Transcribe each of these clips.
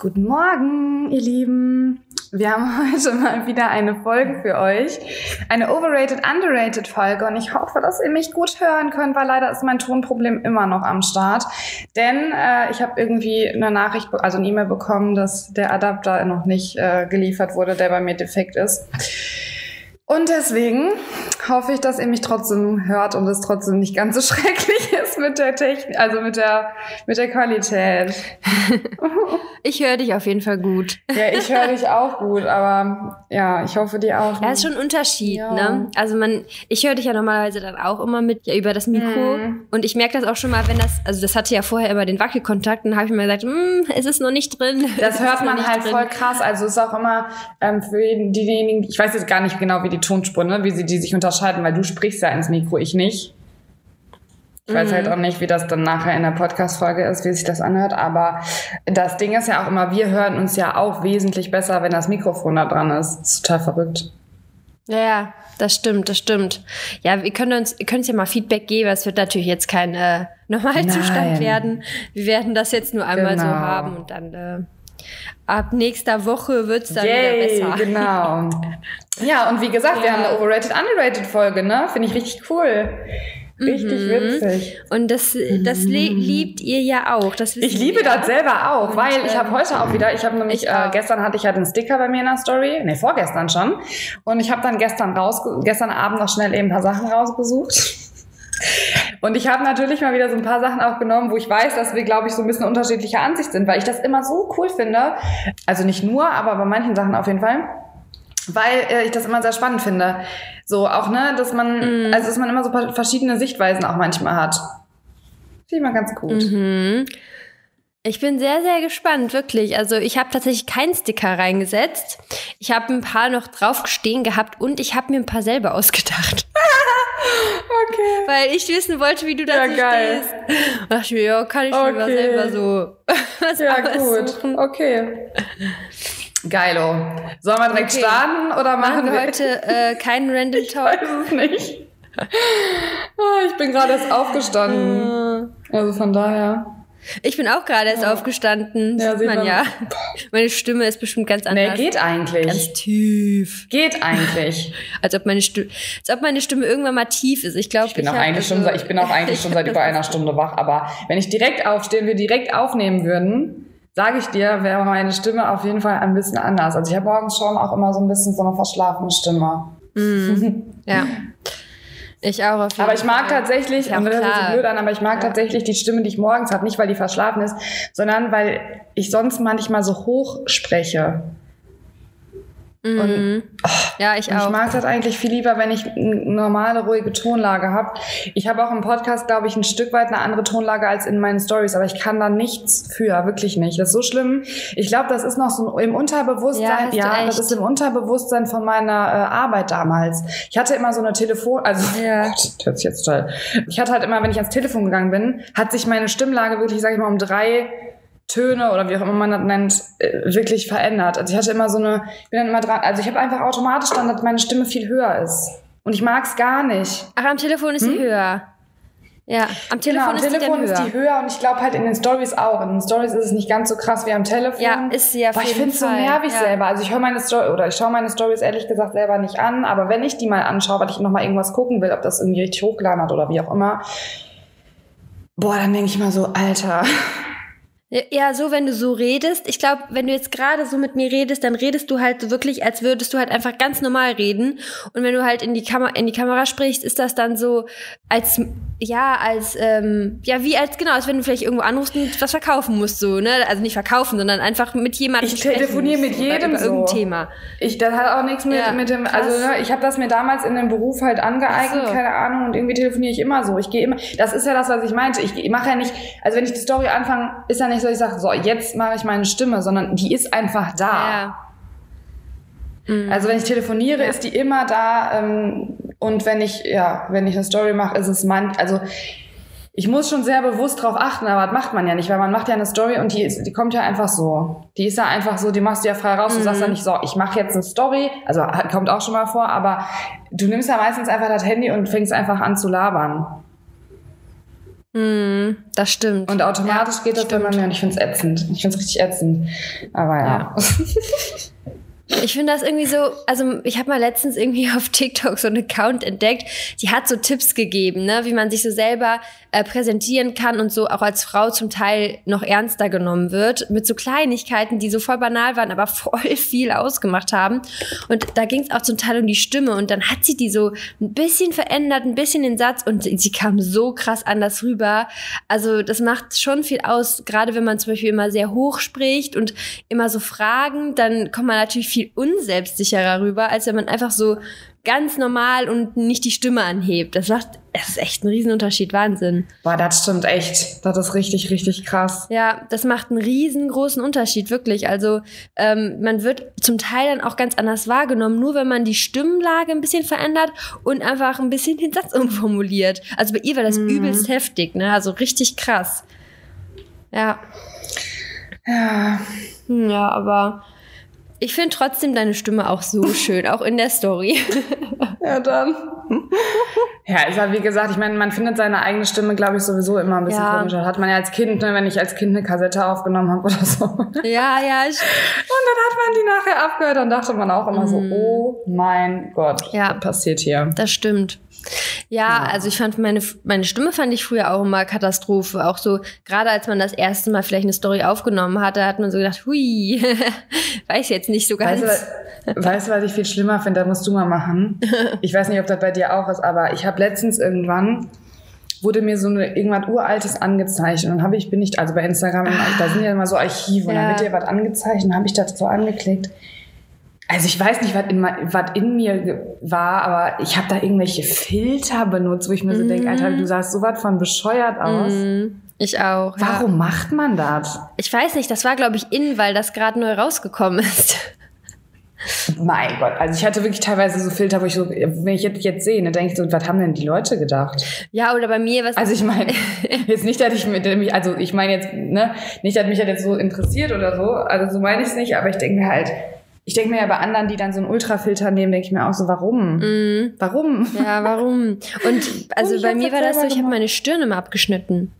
Guten Morgen, ihr Lieben. Wir haben heute mal wieder eine Folge für euch. Eine Overrated, Underrated Folge. Und ich hoffe, dass ihr mich gut hören könnt, weil leider ist mein Tonproblem immer noch am Start. Denn äh, ich habe irgendwie eine Nachricht, also eine E-Mail bekommen, dass der Adapter noch nicht äh, geliefert wurde, der bei mir defekt ist. Und deswegen hoffe ich, dass ihr mich trotzdem hört und es trotzdem nicht ganz so schrecklich ist mit der Technik, also mit der, mit der Qualität. ich höre dich auf jeden Fall gut. Ja, ich höre dich auch gut, aber ja, ich hoffe die auch. Ja, ist schon ein Unterschied, ja. ne? Also man, ich höre dich ja normalerweise dann auch immer mit ja, über das Mikro mhm. und ich merke das auch schon mal, wenn das, also das hatte ja vorher immer den Wackelkontakt, dann habe ich mir gesagt, hm, es ist noch nicht drin. Das hört man halt drin. voll krass. Also es ist auch immer ähm, für diejenigen, ich weiß jetzt gar nicht genau, wie die Tonspur, ne, wie sie die sich unterscheiden, weil du sprichst ja ins Mikro, ich nicht. Ich weiß halt mhm. auch nicht, wie das dann nachher in der Podcast-Folge ist, wie sich das anhört. Aber das Ding ist ja auch immer, wir hören uns ja auch wesentlich besser, wenn das Mikrofon da dran ist. Das ist total verrückt. Ja, ja, das stimmt, das stimmt. Ja, wir können uns, können uns ja mal Feedback geben. Es wird natürlich jetzt kein äh, Normalzustand Nein. werden. Wir werden das jetzt nur einmal genau. so haben und dann äh, ab nächster Woche wird es dann Yay, wieder besser. Genau. ja, und wie gesagt, ja. wir haben eine Overrated, Underrated Folge, ne? Finde ich richtig cool. Richtig mhm. witzig. Und das, das mhm. liebt ihr ja auch. Das ich liebe das selber auch, weil ich habe ähm, heute auch wieder, ich habe nämlich, äh, gestern hatte ich ja den Sticker bei mir in der Story, nee, vorgestern schon. Und ich habe dann gestern raus, gestern Abend noch schnell eben ein paar Sachen rausgesucht. Und ich habe natürlich mal wieder so ein paar Sachen auch genommen, wo ich weiß, dass wir, glaube ich, so ein bisschen unterschiedlicher Ansicht sind, weil ich das immer so cool finde. Also nicht nur, aber bei manchen Sachen auf jeden Fall. Weil äh, ich das immer sehr spannend finde. So auch, ne, dass man, mm. also dass man immer so verschiedene Sichtweisen auch manchmal hat. Finde ich mal ganz gut. Mhm. Ich bin sehr, sehr gespannt, wirklich. Also ich habe tatsächlich keinen Sticker reingesetzt. Ich habe ein paar noch drauf stehen gehabt und ich habe mir ein paar selber ausgedacht. okay. Weil ich wissen wollte, wie du dazu ja, geil. stehst. Da dachte ich mir, ja, kann ich okay. mir mal selber so was Ja, gut. Okay. Geilo. Sollen wir direkt okay. starten oder machen, machen wir heute äh, keinen Random Talk? Ich weiß es nicht. Oh, ich bin gerade erst aufgestanden. Also von daher. Ich bin auch gerade erst ja. aufgestanden. Ja, sieht man ja. Meine Stimme ist bestimmt ganz anders. Nee, geht eigentlich. Ganz tief. Geht eigentlich. als ob meine Stimme, als ob meine Stimme irgendwann mal tief ist. Ich glaube, ich bin ich auch eigentlich also, schon, ich bin auch eigentlich schon seit über einer Stunde wach. Aber wenn ich direkt aufstehen, wir direkt aufnehmen würden, sage ich dir, wäre meine Stimme auf jeden Fall ein bisschen anders. Also ich habe morgens schon auch immer so ein bisschen so eine verschlafene Stimme. Mm, ja. Ich auch auf jeden Aber ich mag Fall. tatsächlich, ja, und das hört sich blöd an, aber ich mag ja. tatsächlich die Stimme, die ich morgens habe, nicht weil die verschlafen ist, sondern weil ich sonst manchmal so hoch spreche. Mhm. Und, oh, ja, ich auch. Ich mag das eigentlich viel lieber, wenn ich eine normale, ruhige Tonlage habe. Ich habe auch im Podcast, glaube ich, ein Stück weit eine andere Tonlage als in meinen Stories, aber ich kann da nichts für, wirklich nicht. Das ist so schlimm. Ich glaube, das ist noch so im Unterbewusstsein. Ja, ja das ist im Unterbewusstsein von meiner äh, Arbeit damals. Ich hatte immer so eine Telefon, also ja. Gott, hört sich jetzt toll. Ich hatte halt immer, wenn ich ans Telefon gegangen bin, hat sich meine Stimmlage wirklich, sage ich mal, um drei Töne oder wie auch immer man das nennt, äh, wirklich verändert. Also ich hatte immer so eine, ich bin dann immer dran, also ich habe einfach automatisch dann, dass meine Stimme viel höher ist. Und ich mag es gar nicht. Ach, am Telefon ist hm? sie höher. Ja, am Telefon, genau, am ist, Telefon die ist die höher und ich glaube halt in den Stories auch. In den Stories ist es nicht ganz so krass wie am Telefon. Ja, ist sie ja. Aber ich finde es so nervig ja. selber. Also ich höre meine Story oder ich schaue meine Stories ehrlich gesagt selber nicht an, aber wenn ich die mal anschaue, weil ich noch mal irgendwas gucken will, ob das irgendwie richtig hochgeladen hat oder wie auch immer, boah, dann denke ich mal so, Alter, ja, so wenn du so redest. Ich glaube, wenn du jetzt gerade so mit mir redest, dann redest du halt so wirklich, als würdest du halt einfach ganz normal reden. Und wenn du halt in die Kamera in die Kamera sprichst, ist das dann so als ja als ähm, ja wie als genau als wenn du vielleicht irgendwo anrufst und was verkaufen musst so ne also nicht verkaufen sondern einfach mit jemandem ich telefoniere mit jedem über, so irgendein Thema ich das hat auch nichts mit ja, mit dem krass. also ne, ich habe das mir damals in dem Beruf halt angeeignet so. keine Ahnung und irgendwie telefoniere ich immer so ich gehe immer das ist ja das was ich meinte ich mache ja nicht also wenn ich die Story anfange ist ja nicht so ich sage so jetzt mache ich meine Stimme sondern die ist einfach da ja. Mhm. Also wenn ich telefoniere, ist die immer da. Ähm, und wenn ich, ja, wenn ich eine Story mache, ist es man, also ich muss schon sehr bewusst drauf achten, aber das macht man ja nicht, weil man macht ja eine Story und die, die kommt ja einfach so. Die ist ja einfach so, die machst du ja frei raus. Du sagst ja mhm. nicht so, ich mache jetzt eine Story, also kommt auch schon mal vor, aber du nimmst ja meistens einfach das Handy und fängst einfach an zu labern. Mm, das stimmt. Und automatisch Ja, geht das stimmt. bei mir und ich finde es ätzend. Ich finde es richtig ätzend. Aber ja. Ich finde das irgendwie so, also ich habe mal letztens irgendwie auf TikTok so einen Account entdeckt, die hat so Tipps gegeben, ne, wie man sich so selber äh, präsentieren kann und so auch als Frau zum Teil noch ernster genommen wird, mit so Kleinigkeiten, die so voll banal waren, aber voll viel ausgemacht haben. Und da ging es auch zum Teil um die Stimme und dann hat sie die so ein bisschen verändert, ein bisschen den Satz und sie kam so krass anders rüber. Also das macht schon viel aus, gerade wenn man zum Beispiel immer sehr hoch spricht und immer so Fragen, dann kommt man natürlich viel unselbstsicherer rüber, als wenn man einfach so ganz normal und nicht die Stimme anhebt. Das macht, das ist echt ein Riesenunterschied, Wahnsinn. Boah, das stimmt echt. Das ist richtig, richtig krass. Ja, das macht einen riesengroßen Unterschied, wirklich. Also ähm, man wird zum Teil dann auch ganz anders wahrgenommen, nur wenn man die Stimmlage ein bisschen verändert und einfach ein bisschen den Satz umformuliert. Also bei ihr war das übelst heftig, ne? Also richtig krass. Ja. Ja. Hm, Ja, aber ich finde trotzdem deine Stimme auch so schön, auch in der Story. Ja, dann. Ja, ist halt wie gesagt, ich meine, man findet seine eigene Stimme, glaube ich, sowieso immer ein bisschen Ja. komisch. Das hat man ja als Kind, ne, wenn ich als Kind eine Kassette aufgenommen habe oder so. Und dann ja, ja, ich, hat man die nachher abgehört, dann dachte man auch immer so, oh mein Gott, Mhm. Ja. was passiert hier? das stimmt. Ja, also ich fand meine, meine Stimme fand ich früher auch immer Katastrophe. Auch so, gerade als man das erste Mal vielleicht eine Story aufgenommen hatte, hat man so gedacht, hui, weiß jetzt nicht so ganz. Weißt du, was- weißt was ich viel schlimmer finde? Das musst du mal machen. Ich weiß nicht, ob das bei dir auch ist, aber ich habe letztens irgendwann wurde mir so eine, irgendwas Uraltes angezeigt und dann habe ich, bin ich, also bei Instagram, da sind ja immer so Archive und Ja. dann wird dir was angezeigt und dann habe ich das so angeklickt. Also ich weiß nicht, was in, was in mir war, aber ich habe da irgendwelche Filter benutzt, wo ich mir so denke, Alter, du sahst so was von bescheuert aus. Mhm, ich auch. Ja. Warum macht man das? Ich weiß nicht, das war, glaube ich, in, weil das gerade neu rausgekommen ist. Mein Gott, also ich hatte wirklich teilweise so Filter, wo ich so, wenn ich jetzt, jetzt sehe, dann denke ich so, was haben denn die Leute gedacht? Ja, oder bei mir, was. Also ich meine, jetzt nicht, dass ich mich, also ich meine jetzt, ne, nicht, dass mich das jetzt so interessiert oder so, also so meine ich es nicht, aber ich denke mir halt, ich denke mir ja bei anderen, die dann so einen Ultrafilter nehmen, denke ich mir auch so, warum? Mhm. Warum? Ja, warum? Und also ich bei mir war das so, ich habe meine Stirn immer abgeschnitten.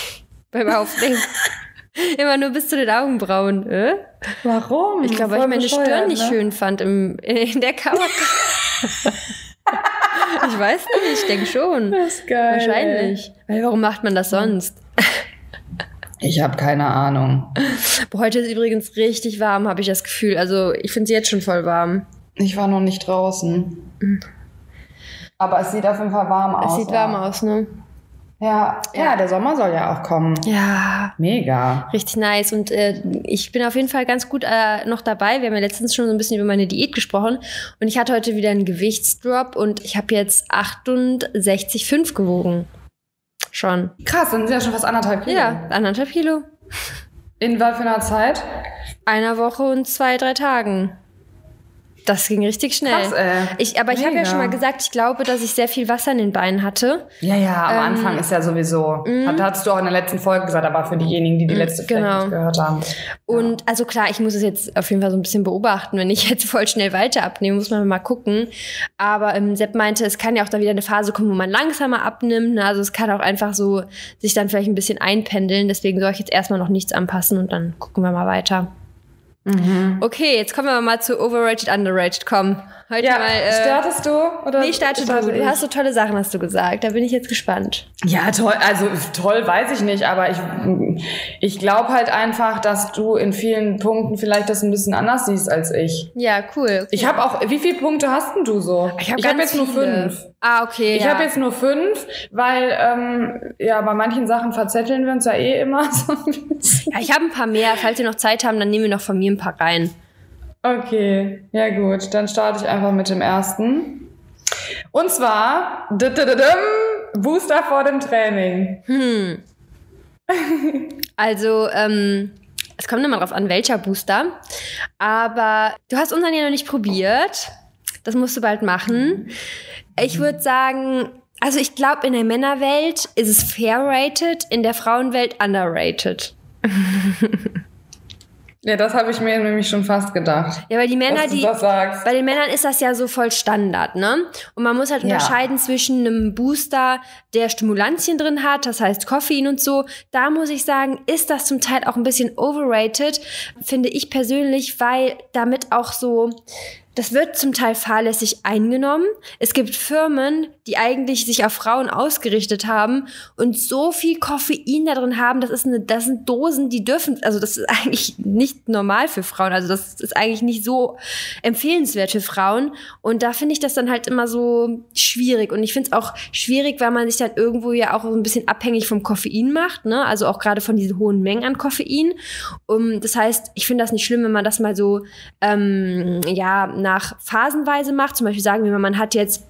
Beim Aufnehmen. immer nur bis zu den Augenbrauen. Äh? Warum? Ich glaube, weil ich meine bescheuert, Stirn nicht ne? schön fand im, in der Kamera. ich weiß nicht, ich denke schon. Das ist geil. Wahrscheinlich. Weil warum macht man das sonst? Ich habe keine Ahnung. Heute ist übrigens richtig warm, habe ich das Gefühl. Also ich finde es jetzt schon voll warm. Ich war noch nicht draußen. Aber es sieht auf jeden Fall warm Es aus. sieht warm ja. aus, ne? Ja, ja, der Sommer soll ja auch kommen. Ja, Mega. Richtig nice. Und äh, ich bin auf jeden Fall ganz gut äh, noch dabei. Wir haben ja letztens schon so ein bisschen über meine Diät gesprochen. Und ich hatte heute wieder einen Gewichtsdrop und ich habe jetzt 68,5 gewogen. Schon. Krass, dann sind ja schon fast anderthalb Kilo. Ja, anderthalb Kilo. In was für einer Zeit? Einer Woche und zwei, drei Tagen. Das ging richtig schnell. Krass, ey. Ich, aber ich habe ja schon mal gesagt, ich glaube, dass ich sehr viel Wasser in den Beinen hatte. Ja, ja, am Ähm, Anfang ist ja sowieso. Hat, hast du auch in der letzten Folge gesagt, aber für diejenigen, die die letzte genau. vielleicht nicht gehört haben. Und also klar, ich muss es jetzt auf jeden Fall so ein bisschen beobachten. Wenn ich jetzt voll schnell weiter abnehme, muss man mal gucken. Aber ähm, Sepp meinte, es kann ja auch dann wieder eine Phase kommen, wo man langsamer abnimmt. Ne? Also es kann auch einfach so sich dann vielleicht ein bisschen einpendeln. Deswegen soll ich jetzt erstmal noch nichts anpassen und dann gucken wir mal weiter. Okay, jetzt kommen wir mal zu Overrated, Underrated. Komm, heute Ja, mal. Äh, startest du? Oder nee, starte du. starte Du ich? hast so tolle Sachen, hast du gesagt. Da bin ich jetzt gespannt. Ja, toll. Also toll weiß ich nicht, aber ich, ich glaube halt einfach, dass du in vielen Punkten vielleicht das ein bisschen anders siehst als ich. Ja, cool. Ich habe auch, wie viele Punkte hast denn du so? Ich habe hab jetzt nur fünf. Ah, okay. Ich ja. habe jetzt nur fünf, weil ähm, ja bei manchen Sachen verzetteln wir uns ja eh immer so ein bisschen. ja, ich habe ein paar mehr. Falls ihr noch Zeit haben, dann nehmen wir noch von mir ein paar rein. Okay, ja gut, dann starte ich einfach mit dem ersten. Und zwar Booster vor dem Training. Hm. Also, ähm, es kommt immer drauf an, welcher Booster. Aber du hast unseren ja noch nicht probiert. Das musst du bald machen. Ich würde sagen, also ich glaube, in der Männerwelt ist es fair rated, in der Frauenwelt underrated. Ja, das habe ich mir nämlich schon fast gedacht. Ja, weil die Männer, die. Bei den Männern ist das ja so voll Standard, ne? Und man muss halt Ja. unterscheiden zwischen einem Booster, der Stimulantien drin hat, das heißt Koffein und so. Da muss ich sagen, ist das zum Teil auch ein bisschen overrated, finde ich persönlich, weil damit auch so. Das wird zum Teil fahrlässig eingenommen. Es gibt Firmen, die eigentlich sich auf Frauen ausgerichtet haben und so viel Koffein da drin haben. Das ist eine, das sind Dosen, die dürfen, also das ist eigentlich nicht normal für Frauen. Also das ist eigentlich nicht so empfehlenswert für Frauen. Und da finde ich das dann halt immer so schwierig. Und ich finde es auch schwierig, weil man sich dann irgendwo ja auch so ein bisschen abhängig vom Koffein macht, ne? Also auch gerade von diesen hohen Mengen an Koffein. Um, das heißt, ich finde das nicht schlimm, wenn man das mal so ähm, ja nach phasenweise macht. Zum Beispiel sagen wir mal, man hat jetzt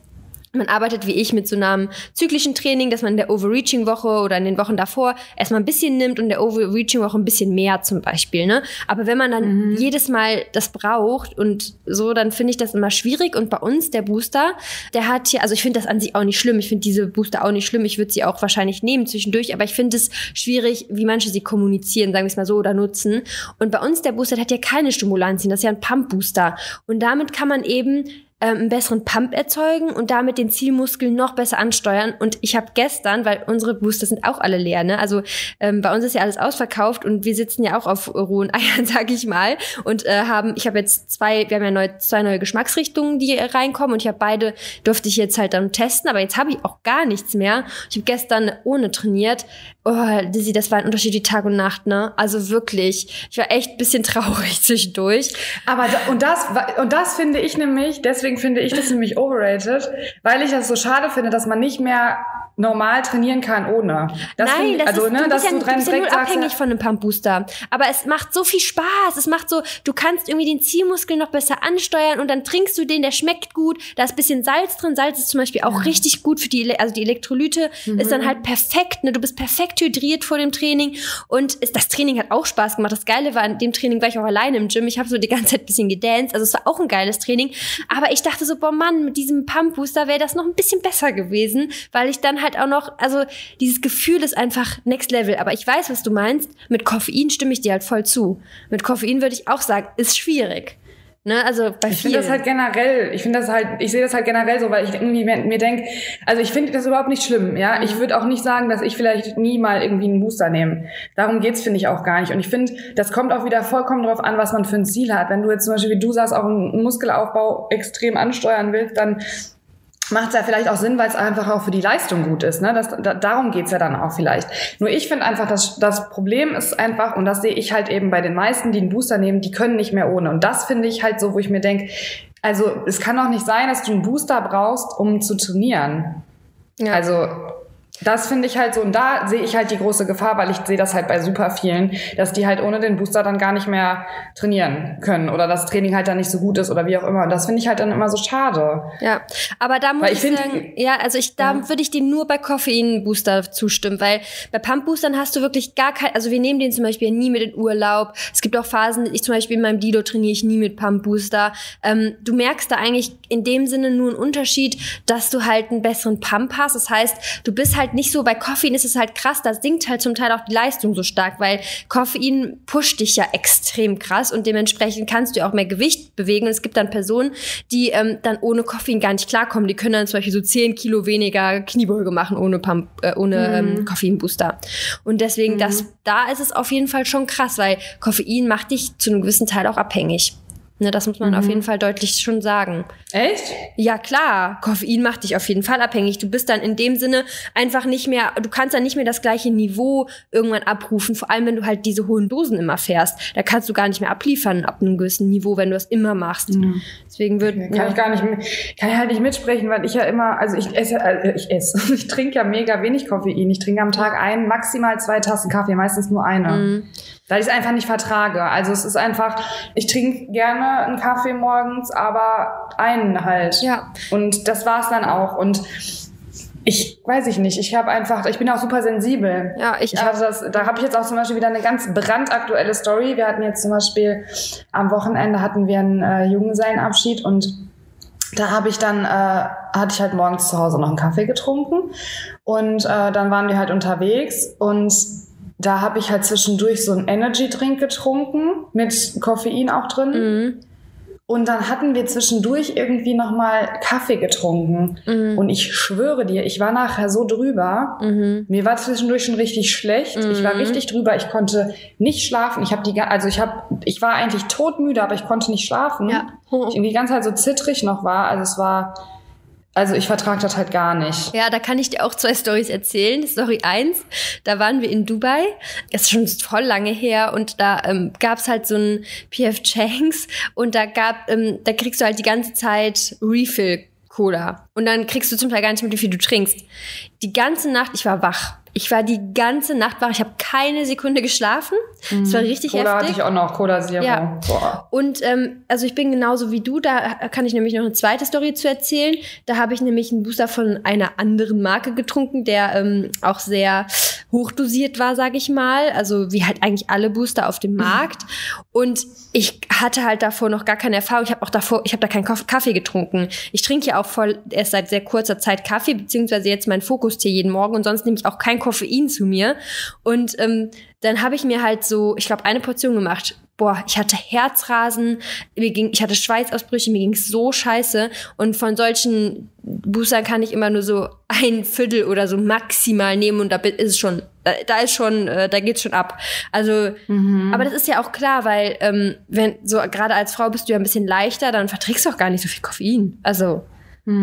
man arbeitet wie ich mit so einem zyklischen Training, dass man in der Overreaching-Woche oder in den Wochen davor erstmal ein bisschen nimmt und in der Overreaching-Woche ein bisschen mehr zum Beispiel. Ne? Aber wenn man dann jedes Mal das braucht und so, dann finde ich das immer schwierig. Und bei uns, der Booster, der hat hier, also ich finde das an sich auch nicht schlimm. Ich finde diese Booster auch nicht schlimm. Ich würde sie auch wahrscheinlich nehmen zwischendurch, aber ich finde es schwierig, wie manche sie kommunizieren, sagen wir es mal so, oder nutzen. Und bei uns, der Booster, der hat ja keine Stimulantien, das ist ja ein Pump-Booster. Und damit kann man eben einen besseren Pump erzeugen und damit den Zielmuskel noch besser ansteuern. Und ich habe gestern, weil unsere Booster sind auch alle leer, ne? Also ähm, bei uns ist ja alles ausverkauft und wir sitzen ja auch auf rohen Eiern, sag ich mal. Und äh, haben, ich habe jetzt zwei, wir haben ja neu, zwei neue Geschmacksrichtungen, die reinkommen und ich habe beide, durfte ich jetzt halt dann testen, aber jetzt habe ich auch gar nichts mehr. Ich habe gestern ohne trainiert. Oh, Dizzy, das war ein Unterschied wie Tag und Nacht, ne? Also wirklich, ich war echt ein bisschen traurig zwischendurch. Aber da, und das und das finde ich nämlich, deswegen finde ich das nämlich overrated, weil ich das so schade finde, dass man nicht mehr normal trainieren kann ohne. Das Nein, finde- das also, ist, ne, du bist ja, du du bist ja null abhängig von einem Pump Booster. Aber es macht so viel Spaß. Es macht so, du kannst irgendwie den Zielmuskel noch besser ansteuern und dann trinkst du den, der schmeckt gut. Da ist ein bisschen Salz drin. Salz ist zum Beispiel auch richtig gut für die, also die Elektrolyte ist dann halt perfekt. Ne? Du bist perfekt hydriert vor dem Training und das Training hat auch Spaß gemacht. Das Geile war, in dem Training war ich auch alleine im Gym. Ich habe so die ganze Zeit ein bisschen gedanced. Also es war auch ein geiles Training. Aber ich dachte so, boah Mann, mit diesem Pump Booster wäre das noch ein bisschen besser gewesen, weil ich dann halt auch noch, also dieses Gefühl ist einfach next level. Aber ich weiß, was du meinst. Mit Koffein stimme ich dir halt voll zu. Mit Koffein würde ich auch sagen, ist schwierig. Ne? Also bei Ich finde das halt generell, ich finde das halt, ich sehe das halt generell so, weil ich irgendwie mir, mir denke, also ich finde das überhaupt nicht schlimm, ja. Mhm. Ich würde auch nicht sagen, dass ich vielleicht nie mal irgendwie einen Booster nehme. Darum geht's finde ich auch gar nicht. Und ich finde, das kommt auch wieder vollkommen drauf an, was man für ein Ziel hat. Wenn du jetzt zum Beispiel, wie du sagst, auch einen Muskelaufbau extrem ansteuern willst, dann macht es ja vielleicht auch Sinn, weil es einfach auch für die Leistung gut ist. Ne? Das, da, darum geht's ja dann auch vielleicht. Nur ich finde einfach, dass das Problem ist einfach, und das sehe ich halt eben bei den meisten, die einen Booster nehmen, die können nicht mehr ohne. Und das finde ich halt so, wo ich mir denke, also es kann doch nicht sein, dass du einen Booster brauchst, um zu trainieren. Ja. Also das finde ich halt so, und da sehe ich halt die große Gefahr, weil ich sehe das halt bei super vielen, dass die halt ohne den Booster dann gar nicht mehr trainieren können oder das Training halt dann nicht so gut ist oder wie auch immer. Und das finde ich halt dann immer so schade. Ja, aber da muss Weil ich, ich sagen, ja, also ich, da würde ich dir nur bei Koffein-Booster zustimmen, weil bei Pump-Boostern hast du wirklich gar kein, also wir nehmen den zum Beispiel nie mit in Urlaub. Es gibt auch Phasen, ich zum Beispiel in meinem Dido trainiere ich nie mit Pump-Booster. Ähm, du merkst da eigentlich in dem Sinne nur einen Unterschied, dass du halt einen besseren Pump hast. Das heißt, du bist halt nicht so, bei Koffein ist es halt krass, da sinkt halt zum Teil auch die Leistung so stark, weil Koffein pusht dich ja extrem krass und dementsprechend kannst du auch mehr Gewicht bewegen. Und es gibt dann Personen, die ähm, dann ohne Koffein gar nicht klarkommen. Die können dann zum Beispiel so 10 Kilo weniger Kniebeuge machen ohne, Pump, äh, ohne ähm, Koffeinbooster. Und deswegen, das, da ist es auf jeden Fall schon krass, weil Koffein macht dich zu einem gewissen Teil auch abhängig. Ne, das muss man auf jeden Fall deutlich schon sagen. Echt? Ja, klar. Koffein macht dich auf jeden Fall abhängig. Du bist dann in dem Sinne einfach nicht mehr, du kannst dann nicht mehr das gleiche Niveau irgendwann abrufen. Vor allem, wenn du halt diese hohen Dosen immer fährst. Da kannst du gar nicht mehr abliefern ab einem gewissen Niveau, wenn du das immer machst. Deswegen wird, Kann ja. ich gar nicht, kann ich halt nicht mitsprechen, weil ich ja immer, also ich esse, also ich esse, ich trinke ja mega wenig Koffein. Ich trinke am Tag ein, maximal zwei Tassen Kaffee, meistens nur eine. Mhm. Weil ich es einfach nicht vertrage. Also es ist einfach, ich trinke gerne einen Kaffee morgens, aber einen halt. Ja. Und das war's dann auch. Und ich weiß ich nicht, ich habe einfach, ich bin auch super sensibel. Ja, ich Ich hatte das, da habe ich jetzt auch zum Beispiel wieder eine ganz brandaktuelle Story. Wir hatten jetzt zum Beispiel am Wochenende hatten wir einen äh, Junggesellenabschied und da habe ich dann, äh, hatte ich halt morgens zu Hause noch einen Kaffee getrunken und äh, dann waren wir halt unterwegs und da habe ich halt zwischendurch so einen Energy-Drink getrunken, mit Koffein auch drin. Mhm. Und dann hatten wir zwischendurch irgendwie nochmal Kaffee getrunken. Mhm. Und ich schwöre dir, ich war nachher so drüber. Mhm. Mir war zwischendurch schon richtig schlecht. Ich war Mhm. richtig drüber. Ich konnte nicht schlafen. Ich habe die, also ich habe, ich war eigentlich todmüde, aber ich konnte nicht schlafen. Ja. Ich irgendwie die ganze Zeit so zittrig noch war. Also es war, also ich vertrag das halt gar nicht. Ja, da kann ich dir auch zwei Stories erzählen. Story 1, da waren wir in Dubai. Das ist schon voll lange her und da ähm, gab's halt so ein PF Chang's und da gab, ähm, da kriegst du halt die ganze Zeit Refill Cola. Und dann kriegst du zum Teil gar nicht mit, wie viel du trinkst. Die ganze Nacht, ich war wach. Ich war die ganze Nacht wach. Ich habe keine Sekunde geschlafen. Es war richtig Cola hatte heftig. ich auch noch, Cola Zero. Ja. Boah. Und ähm, also ich bin genauso wie du, da kann ich nämlich noch eine zweite Story zu erzählen. Da habe ich nämlich einen Booster von einer anderen Marke getrunken, der ähm, auch sehr hochdosiert war, sage ich mal. Also wie halt eigentlich alle Booster auf dem Markt. Und ich hatte halt davor noch gar keine Erfahrung. Ich habe auch davor, ich habe da keinen Kaff- Kaffee getrunken. Ich trinke ja auch voll erst seit sehr kurzer Zeit Kaffee, beziehungsweise jetzt mein Fokustee jeden Morgen und sonst nehme ich auch kein Koffein zu mir. Und ähm, dann habe ich mir halt so, ich glaube, eine Portion gemacht. Boah, ich hatte Herzrasen, mir ging, ich hatte Schweißausbrüche, mir ging's so scheiße. Und von solchen Boostern kann ich immer nur so ein Viertel oder so maximal nehmen und da ist es schon, da, da ist schon, äh, da geht's schon ab. Also, aber das ist ja auch klar, weil ähm, wenn so gerade als Frau bist du ja ein bisschen leichter, dann verträgst du auch gar nicht so viel Koffein. Also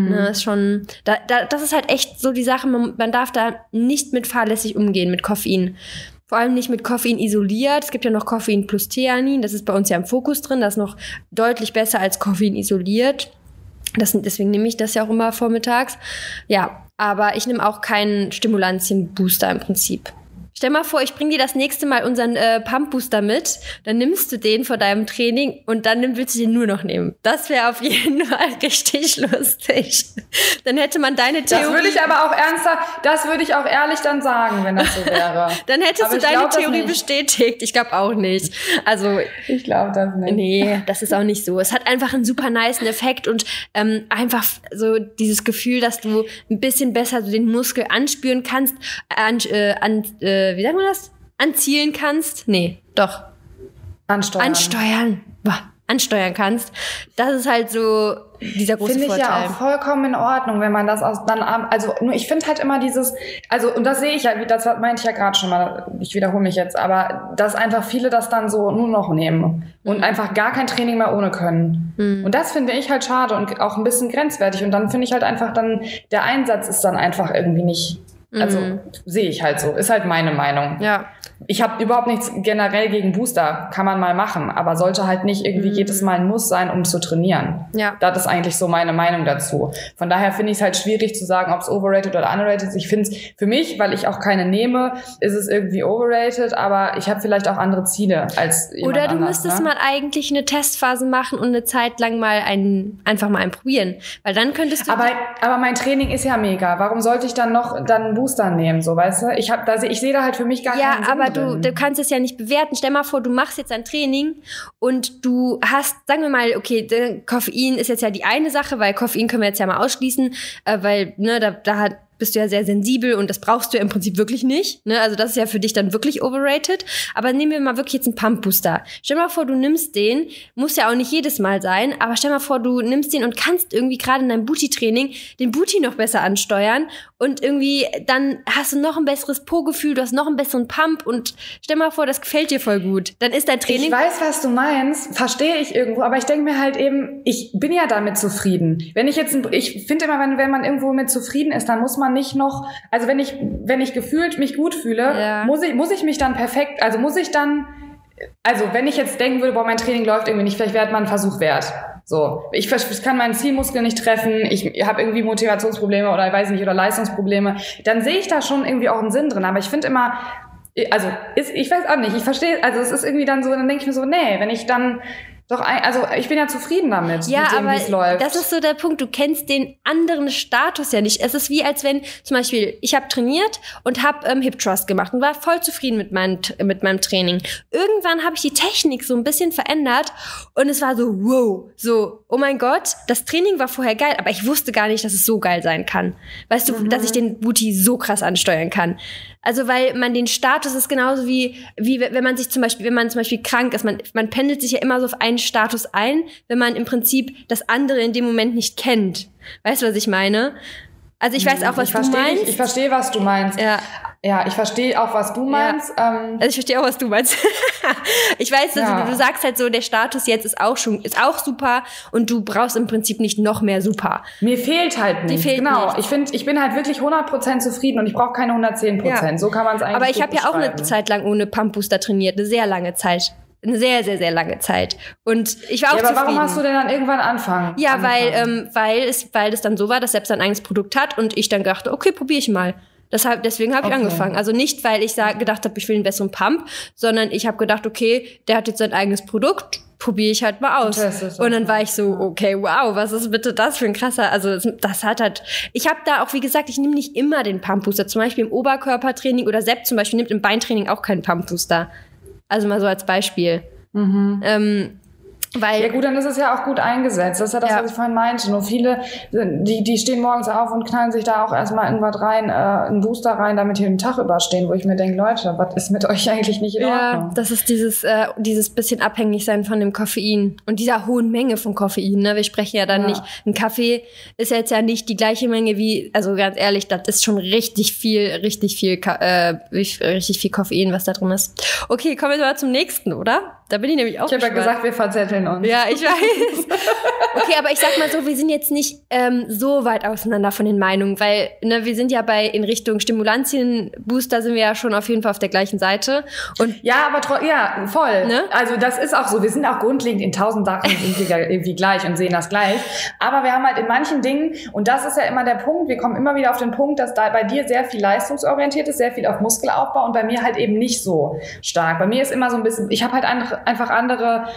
Ne, ist schon, da, da, das ist halt echt so die Sache, man, man darf da nicht mit fahrlässig umgehen mit Koffein. Vor allem nicht mit Koffein isoliert. Es gibt ja noch Koffein plus Theanin, das ist bei uns ja im Fokus drin, das ist noch deutlich besser als Koffein isoliert. Das, deswegen nehme ich das ja auch immer vormittags. Ja, aber ich nehme auch keinen Stimulantien-Booster im Prinzip. Stell mal vor, ich bringe dir das nächste Mal unseren äh, Pump-Booster mit, dann nimmst du den vor deinem Training und dann willst du den nur noch nehmen. Das wäre auf jeden Fall richtig lustig. Dann hätte man deine Theorie. Das würde ich aber auch ernsthaft, das würde ich auch ehrlich dann sagen, wenn das so wäre. dann hättest Aber du deine glaub Theorie bestätigt. Ich glaube auch nicht. Also Ich glaube das nicht. Nee, das ist auch nicht so. Es hat einfach einen super niceen Effekt und ähm, einfach so dieses Gefühl, dass du ein bisschen besser so den Muskel anspüren kannst, an, äh, an äh, wie sagt man das? Anzielen kannst. Nee, doch. Ansteuern. Ansteuern. Boah, ansteuern kannst. Das ist halt so dieser große Finde ich Vorteil. ja auch vollkommen in Ordnung, wenn man das aus dann also nur ich finde halt immer dieses also und das sehe ich ja wie das meinte ich ja gerade schon mal ich wiederhole mich jetzt aber dass einfach viele das dann so nur noch nehmen und Mhm. einfach gar kein Training mehr ohne können und das finde ich halt schade und auch ein bisschen grenzwertig und dann finde ich halt einfach dann der Einsatz ist dann einfach irgendwie nicht also Mhm. sehe ich halt so ist halt meine Meinung ja. Ich habe überhaupt nichts generell gegen Booster, kann man mal machen, aber sollte halt nicht irgendwie jedes Mal ein Muss sein, um zu trainieren. Mhm. Ja. Das ist eigentlich so meine Meinung dazu. Von daher finde ich es halt schwierig zu sagen, ob es overrated oder underrated ist. Ich finde es für mich, weil ich auch keine nehme, ist es irgendwie overrated, aber ich habe vielleicht auch andere Ziele als jemand Oder du anders, müsstest ne? mal eigentlich eine Testphase machen und eine Zeit lang mal einen, einfach mal einen probieren. Weil dann könntest du. Aber, aber mein Training ist ja mega. Warum sollte ich dann noch dann einen Booster nehmen, so weißt du? Ich habe da ich sehe da halt für mich gar Ja, keinen Sinn aber du, du kannst es ja nicht bewerten. Stell mal vor, du machst jetzt ein Training und du hast, sagen wir mal, okay, Koffein ist jetzt ja die eine Sache, weil Koffein können wir jetzt ja mal ausschließen, äh, weil, ne, da, da hat, bist du ja sehr sensibel und das brauchst du ja im Prinzip wirklich nicht. Ne? Also das ist ja für dich dann wirklich overrated. Aber nehmen wir mal wirklich jetzt einen Pump-Booster. Stell mal vor, du nimmst den, muss ja auch nicht jedes Mal sein, aber stell mal vor, du nimmst den und kannst irgendwie gerade in deinem Booty-Training den Booty noch besser ansteuern und irgendwie dann hast du noch ein besseres Po-Gefühl, du hast noch einen besseren Pump und stell mal vor, das gefällt dir voll gut. Dann ist dein Training Ich weiß, was du meinst, verstehe ich irgendwo, aber ich denke mir halt eben, ich bin ja damit zufrieden. Wenn ich jetzt, ich finde immer, wenn, wenn man irgendwo mit zufrieden ist, dann muss man nicht noch, also wenn ich, wenn ich gefühlt mich gut fühle, Ja. muss ich, muss ich mich dann perfekt, also muss ich dann, also wenn ich jetzt denken würde, boah, mein Training läuft irgendwie nicht, vielleicht wäre mal ein Versuch wert. So, ich, ich kann meinen Zielmuskel nicht treffen, ich habe irgendwie Motivationsprobleme oder ich weiß nicht, oder Leistungsprobleme, dann sehe ich da schon irgendwie auch einen Sinn drin. Aber ich finde immer, also ist, ich weiß auch nicht, ich verstehe, also es ist irgendwie dann so, dann denke ich mir so, nee, wenn ich dann, Doch, also ich bin ja zufrieden damit, ja, mit dem, wie es läuft. das ist so der Punkt. Du kennst den anderen Status ja nicht. Es ist wie, als wenn zum Beispiel ich habe trainiert und habe ähm, Hip Thrust gemacht und war voll zufrieden mit, mein, mit meinem Training. Irgendwann habe ich die Technik so ein bisschen verändert und es war so wow, so oh mein Gott, das Training war vorher geil, aber ich wusste gar nicht, dass es so geil sein kann. Weißt du, dass ich den Booty so krass ansteuern kann. Also weil man den Status ist genauso wie, wie wenn man sich zum Beispiel, wenn man zum Beispiel krank ist, man, man pendelt sich ja immer so auf einen Status ein, wenn man im Prinzip das andere in dem Moment nicht kennt. Weißt du, was ich meine? Also ich weiß auch, was ich du verstehe meinst. Dich, ich verstehe, was du meinst. Ja. Ja, ich verstehe auch, was du meinst. Ähm, Also ich verstehe auch, was du meinst. ich weiß, also Ja. du, du sagst halt so, der Status jetzt ist auch schon, ist auch super und du brauchst im Prinzip nicht noch mehr super. mir fehlt halt nicht. fehlt genau. nichts. Ich finde, ich bin halt wirklich 100% zufrieden und ich brauche keine 110%. Ja. So kann man es eigentlich Aber ich habe ja auch eine. Zeit lang ohne Pumpbooster trainiert, eine sehr lange Zeit. Eine sehr, sehr, sehr lange Zeit. Und ich war auch Ja, aber zufrieden. warum hast du denn dann irgendwann anfangen? Ja, weil, angefangen? ähm, weil, es, weil es dann so war, dass selbst sein eigenes Produkt hat und ich dann dachte, okay, probiere ich mal. Deshalb, deswegen habe ich Okay. angefangen. Also nicht, weil ich sag, gedacht habe, ich will einen besseren Pump, sondern ich habe gedacht, okay, der hat jetzt sein eigenes Produkt, probiere ich halt mal aus. Und dann war ich so, okay, wow, was ist bitte das für ein krasser, also das, hat halt, ich habe da auch, wie gesagt, ich nehme nicht immer den Pump-Booster. Zum Beispiel im Oberkörpertraining oder Sepp zum Beispiel nimmt im Beintraining auch keinen Pump-Booster. Also mal so als Beispiel. Ähm, weil Ja gut, dann ist es ja auch gut eingesetzt. Das ist ja das, Ja. was ich vorhin meinte. Nur viele, die, die stehen morgens auf und knallen sich da auch erstmal irgendwas rein, äh, einen Booster rein, damit die den Tag überstehen, wo ich mir denke, Leute, was ist mit euch eigentlich nicht in Ja, Ordnung? das ist dieses, äh, dieses bisschen abhängig sein von dem Koffein und dieser hohen Menge von Koffein. Ne? Wir sprechen ja dann Ja. nicht, ein Kaffee ist jetzt ja nicht die gleiche Menge wie, also ganz ehrlich, das ist schon richtig viel, richtig viel, äh, richtig viel Koffein, was da drin ist. Okay, kommen wir mal zum nächsten, oder? Da bin ich nämlich auch Ich habe ja gesagt, wir verzetteln uns. Ja, ich weiß. Okay, aber ich sag mal so, wir sind jetzt nicht ähm, so weit auseinander von den Meinungen, weil ne, wir sind ja bei in Richtung Stimulantien-Booster sind wir ja schon auf jeden Fall auf der gleichen Seite. Und Ja, aber ja, voll. Ne? Also das ist auch so. Wir sind auch grundlegend in tausend Sachen irgendwie, irgendwie gleich und sehen das gleich. Aber wir haben halt in manchen Dingen, und das ist ja immer der Punkt, wir kommen immer wieder auf den Punkt, dass da bei dir sehr viel leistungsorientiert ist, sehr viel auf Muskelaufbau und bei mir halt eben nicht so stark. Bei mir ist immer so ein bisschen, ich habe halt andere, einfach andere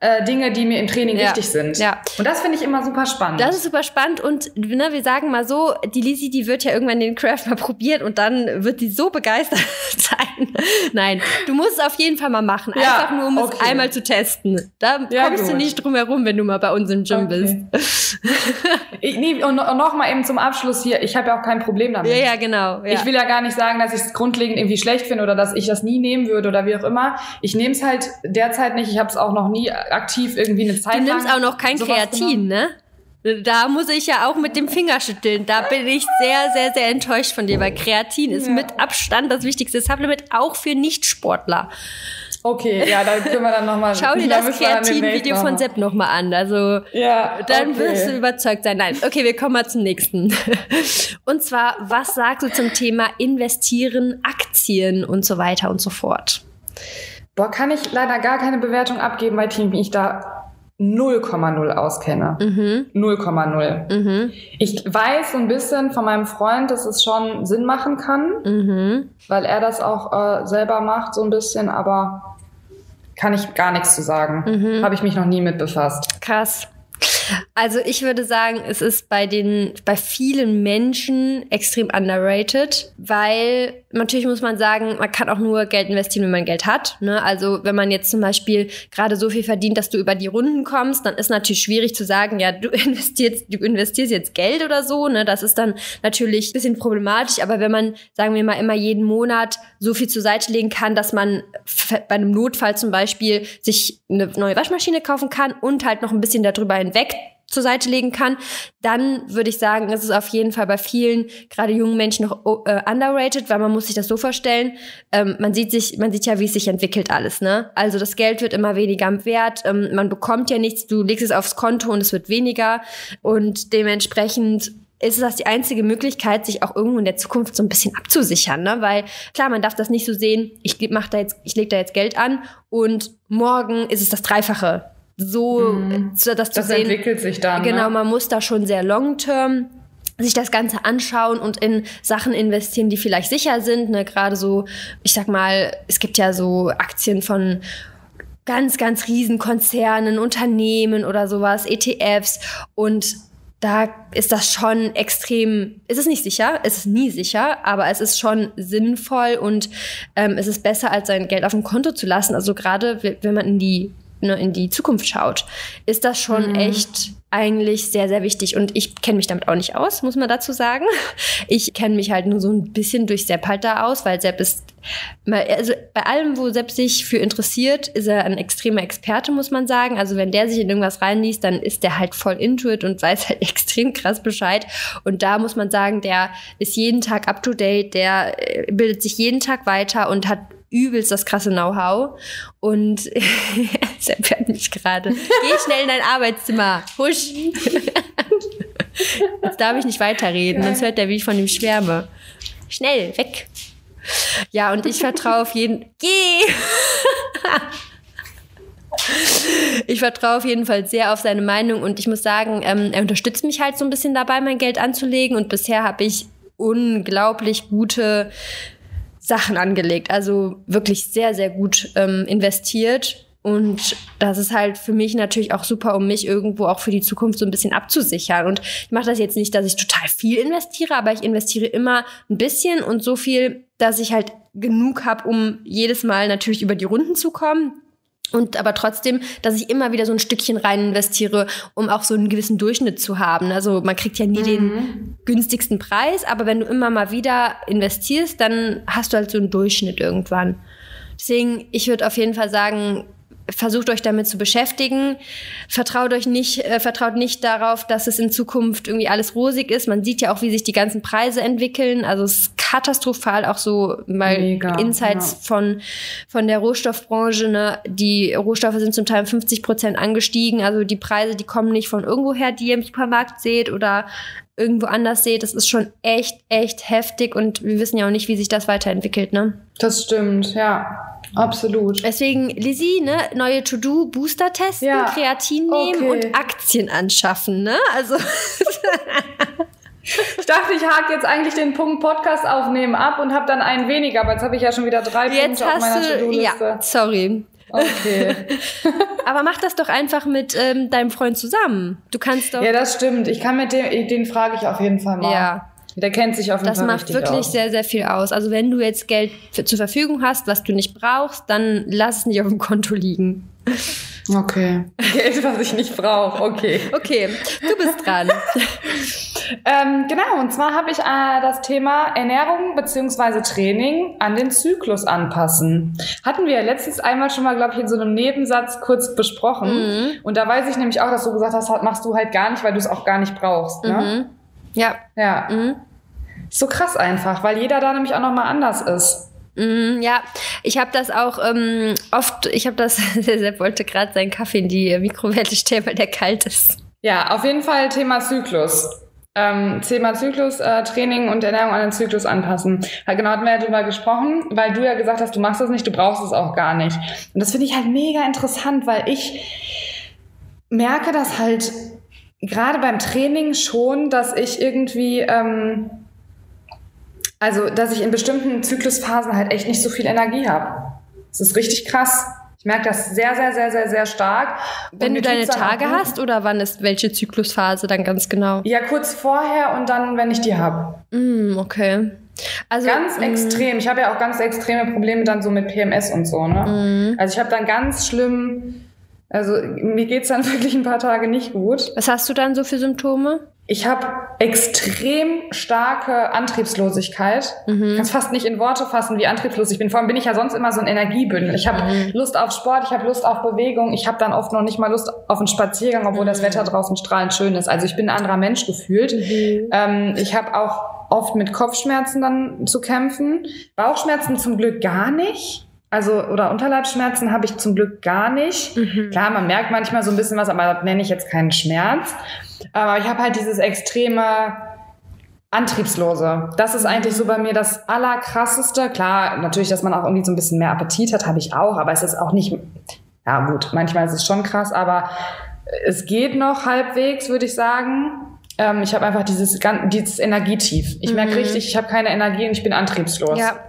äh, Dinge, die mir im Training Ja. wichtig sind. Ja. Und das finde ich immer super spannend. Das ist super spannend und ne, wir sagen mal so, die Lisi, die wird ja irgendwann den Craft mal probiert und dann wird die so begeistert sein. Nein, du musst es auf jeden Fall mal machen, Ja, einfach nur um es okay. einmal zu testen. Da Ja, kommst du gut. nicht drum herum, wenn du mal bei uns im Gym Okay. bist. ich, nee, und, und noch mal eben zum Abschluss hier, ich habe ja auch kein Problem damit. Ja, ja, genau. Ich will ja gar nicht sagen, dass ich es grundlegend irgendwie schlecht finde oder dass ich das nie nehmen würde oder wie auch immer. Ich nehme es halt derzeit nicht. Ich habe es auch noch nie aktiv irgendwie eine Zeit du nimmst lang auch noch kein Kreatin, genommen. ne? Da muss ich ja auch mit dem Finger schütteln. Da bin ich sehr, sehr, sehr enttäuscht von dir, weil Kreatin ist Ja. mit Abstand das wichtigste Supplement, auch für Nichtsportler. Okay, ja, dann können wir dann nochmal. Schau dir da das Kreatin-Video von Sepp nochmal an. Also Ja, Dann okay. wirst du überzeugt sein. Nein, okay, wir kommen mal zum nächsten. Und zwar, was sagst du zum Thema Investieren, Aktien und so weiter und so fort? Boah, kann ich leider gar keine Bewertung abgeben, weil ich mich da 0,0 auskenne. Mhm, 0,0. mhm, Ich weiß so ein bisschen von meinem Freund, dass es schon Sinn machen kann, mhm. weil er das auch äh, selber macht, so ein bisschen, aber kann ich gar nichts zu sagen. Mhm. Habe ich mich noch nie mit befasst. Krass. Also ich würde sagen, es ist bei den, bei vielen Menschen extrem underrated, weil natürlich muss man sagen, man kann auch nur Geld investieren, wenn man Geld hat. Ne? Also wenn man jetzt zum Beispiel gerade so viel verdient, dass du über die Runden kommst, dann ist natürlich schwierig zu sagen, ja, du investierst, du investierst jetzt Geld oder so. Ne? Das ist dann natürlich ein bisschen problematisch. Aber wenn man, sagen wir mal, immer jeden Monat so viel zur Seite legen kann, dass man bei einem Notfall zum Beispiel sich eine neue Waschmaschine kaufen kann und halt noch ein bisschen darüber hinweg zur Seite legen kann, dann würde ich sagen, ist es auf jeden Fall bei vielen, gerade jungen Menschen noch oh, äh, underrated, weil man muss sich das so vorstellen, ähm, man sieht sich, man sieht ja, wie es sich entwickelt alles, ne? Also das Geld wird immer weniger Wert, ähm, man bekommt ja nichts, du legst es aufs Konto und es wird weniger und dementsprechend ist das die einzige Möglichkeit, sich auch irgendwo in der Zukunft so ein bisschen abzusichern, ne? Weil klar, man darf das nicht so sehen. Ich mach da jetzt, ich lege da jetzt Geld an und morgen ist es das Dreifache. So, Mhm. das zu Das sehen. entwickelt sich dann. Genau, ne? man muss da schon sehr long-term sich das Ganze anschauen und in Sachen investieren, die vielleicht sicher sind. Ne? Gerade so, ich sag mal, es gibt ja so Aktien von ganz, ganz riesen Konzernen, Unternehmen oder sowas, ETFs und da ist das schon extrem, ist es nicht sicher, ist es nie sicher, aber es ist schon sinnvoll und ähm, es ist besser, als sein Geld auf dem Konto zu lassen. Also gerade wenn man in die, ne, in die Zukunft schaut, ist das schon mhm. echt eigentlich sehr, sehr wichtig. Und ich kenne mich damit auch nicht aus, muss man dazu sagen. Ich kenne mich halt nur so ein bisschen durch Sepp halt da aus, weil Sepp ist, also bei allem, wo Sepp sich für interessiert, ist er ein extremer Experte, muss man sagen. Also wenn der sich in irgendwas reinliest, dann ist der halt voll into it und weiß halt extrem krass Bescheid. Und da muss man sagen, der ist jeden Tag up to date, der äh, bildet sich jeden Tag weiter und hat übelst das krasse Know-how. Und Sepp hört mich gerade. Geh schnell in dein Arbeitszimmer. Husch. Jetzt darf ich nicht weiterreden, sonst hört er, wie ich von ihm schwärme. Schnell, weg. Ja, und ich vertraue auf jeden. Geh! ich vertraue auf jeden Fall sehr auf seine Meinung und ich muss sagen, ähm, er unterstützt mich halt so ein bisschen dabei, mein Geld anzulegen und bisher habe ich unglaublich gute Sachen angelegt. Also wirklich sehr, sehr gut ähm, investiert. Und das ist halt für mich natürlich auch super, um mich irgendwo auch für die Zukunft so ein bisschen abzusichern. Und ich mache das jetzt nicht, dass ich total viel investiere, aber ich investiere immer ein bisschen und so viel, dass ich halt genug habe, um jedes Mal natürlich über die Runden zu kommen. Und aber trotzdem, dass ich immer wieder so ein Stückchen rein investiere, um auch so einen gewissen Durchschnitt zu haben. Also man kriegt ja nie mhm. den günstigsten Preis, aber wenn du immer mal wieder investierst, dann hast du halt so einen Durchschnitt irgendwann. Deswegen, ich würde auf jeden Fall sagen, versucht euch damit zu beschäftigen. Vertraut euch nicht, äh, vertraut nicht darauf, dass es in Zukunft irgendwie alles rosig ist. Man sieht ja auch, wie sich die ganzen Preise entwickeln. Also es ist katastrophal, auch so mal Mega, Insights ja. von, von der Rohstoffbranche. Ne? Die Rohstoffe sind zum Teil 50 Prozent angestiegen. Also die Preise, die kommen nicht von irgendwoher, die ihr im Supermarkt seht oder irgendwo anders seht. Das ist schon echt, echt heftig und wir wissen ja auch nicht, wie sich das weiterentwickelt. Ne? Das stimmt, ja. Absolut. Deswegen, Lizzie, ne, neue To-Do, Booster testen, ja. Kreatin nehmen okay. und Aktien anschaffen, ne? Also. ich dachte, ich hake jetzt eigentlich den Punkt Podcast aufnehmen ab und habe dann einen weniger, aber jetzt habe ich ja schon wieder drei jetzt Punkte auf meiner To-Do-Liste. Ja, sorry. Okay. aber mach das doch einfach mit ähm, deinem Freund zusammen. Du kannst doch. Ja, das stimmt. Ich kann mit dem, den frage ich auf jeden Fall mal. Ja. Der kennt sich auf jeden Das macht wirklich aus. sehr, sehr viel aus. Also wenn du jetzt Geld für, zur Verfügung hast, was du nicht brauchst, dann lass es nicht auf dem Konto liegen. Okay. Geld, was ich nicht brauche. Okay. Okay, du bist dran. ähm, genau, und zwar habe ich äh, das Thema Ernährung bzw. Training an den Zyklus anpassen. Hatten wir ja letztens einmal schon mal, glaube ich, in so einem Nebensatz kurz besprochen. Mhm. Und da weiß ich nämlich auch, dass du gesagt hast, machst du halt gar nicht, weil du es auch gar nicht brauchst. Ne? Mhm. Ja. Ja. Mhm. So krass einfach, weil jeder da nämlich auch nochmal anders ist. Mm, ja, ich habe das auch ähm, oft, ich habe das, der wollte gerade seinen Kaffee in die Mikrowelle stellen, weil der kalt ist. Ja, auf jeden Fall Thema Zyklus. Ähm, Thema Zyklus, äh, Training und Ernährung an den Zyklus anpassen. Ja, genau, hatten wir ja drüber gesprochen, weil du ja gesagt hast, du machst das nicht, du brauchst es auch gar nicht. Und das finde ich halt mega interessant, weil ich merke das halt gerade beim Training schon, dass ich irgendwie, ähm, also dass ich in bestimmten Zyklusphasen halt echt nicht so viel Energie habe. Das ist richtig krass. Ich merke das sehr, sehr, sehr, sehr, sehr stark. Wenn du deine Tage hast oder wann ist welche Zyklusphase dann ganz genau? Ja, kurz vorher und dann, wenn ich die habe. Mm, okay. Also, ganz mm. extrem. Ich habe ja auch ganz extreme Probleme dann so mit PMS und so. Ne? Mm. Also ich habe dann ganz schlimm also mir geht's dann wirklich ein paar Tage nicht gut. Was hast du dann so für Symptome? Ich habe extrem starke Antriebslosigkeit. Mhm. Kann fast nicht in Worte fassen, wie antriebslos ich bin. Vor allem bin ich ja sonst immer so ein Energiebündel. Ich habe mhm. Lust auf Sport, ich habe Lust auf Bewegung. Ich habe dann oft noch nicht mal Lust auf einen Spaziergang, obwohl mhm. das Wetter draußen strahlend schön ist. Also ich bin ein anderer Mensch gefühlt. Mhm. Ähm, ich habe auch oft mit Kopfschmerzen dann zu kämpfen. Bauchschmerzen zum Glück gar nicht. Also, oder Unterleibsschmerzen habe ich zum Glück gar nicht. Mhm. Klar, man merkt manchmal so ein bisschen was, aber das nenne ich jetzt keinen Schmerz. Aber ich habe halt dieses extreme Antriebslose. Das ist eigentlich so bei mir das Allerkrasseste. Klar, natürlich, dass man auch irgendwie so ein bisschen mehr Appetit hat, habe ich auch, aber es ist auch nicht, ja gut, manchmal ist es schon krass, aber es geht noch halbwegs, würde ich sagen. Ähm, ich habe einfach dieses, dieses Energietief. Ich merke Mhm. richtig, ich habe keine Energie und ich bin antriebslos. Ja.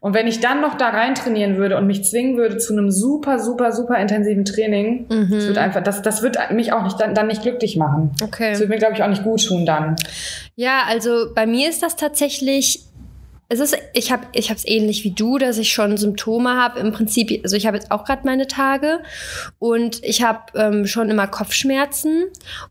Und wenn ich dann noch da rein trainieren würde und mich zwingen würde zu einem super, super, super intensiven Training, Mhm. das wird einfach, das, das wird mich auch nicht dann, dann nicht glücklich machen. Okay. Das wird mir, glaube ich, auch nicht gut tun dann. Ja, also bei mir ist das tatsächlich. Es ist, ich habe ich es ähnlich wie du, dass ich schon Symptome habe. Im Prinzip, also ich habe jetzt auch gerade meine Tage und ich habe ähm, schon immer Kopfschmerzen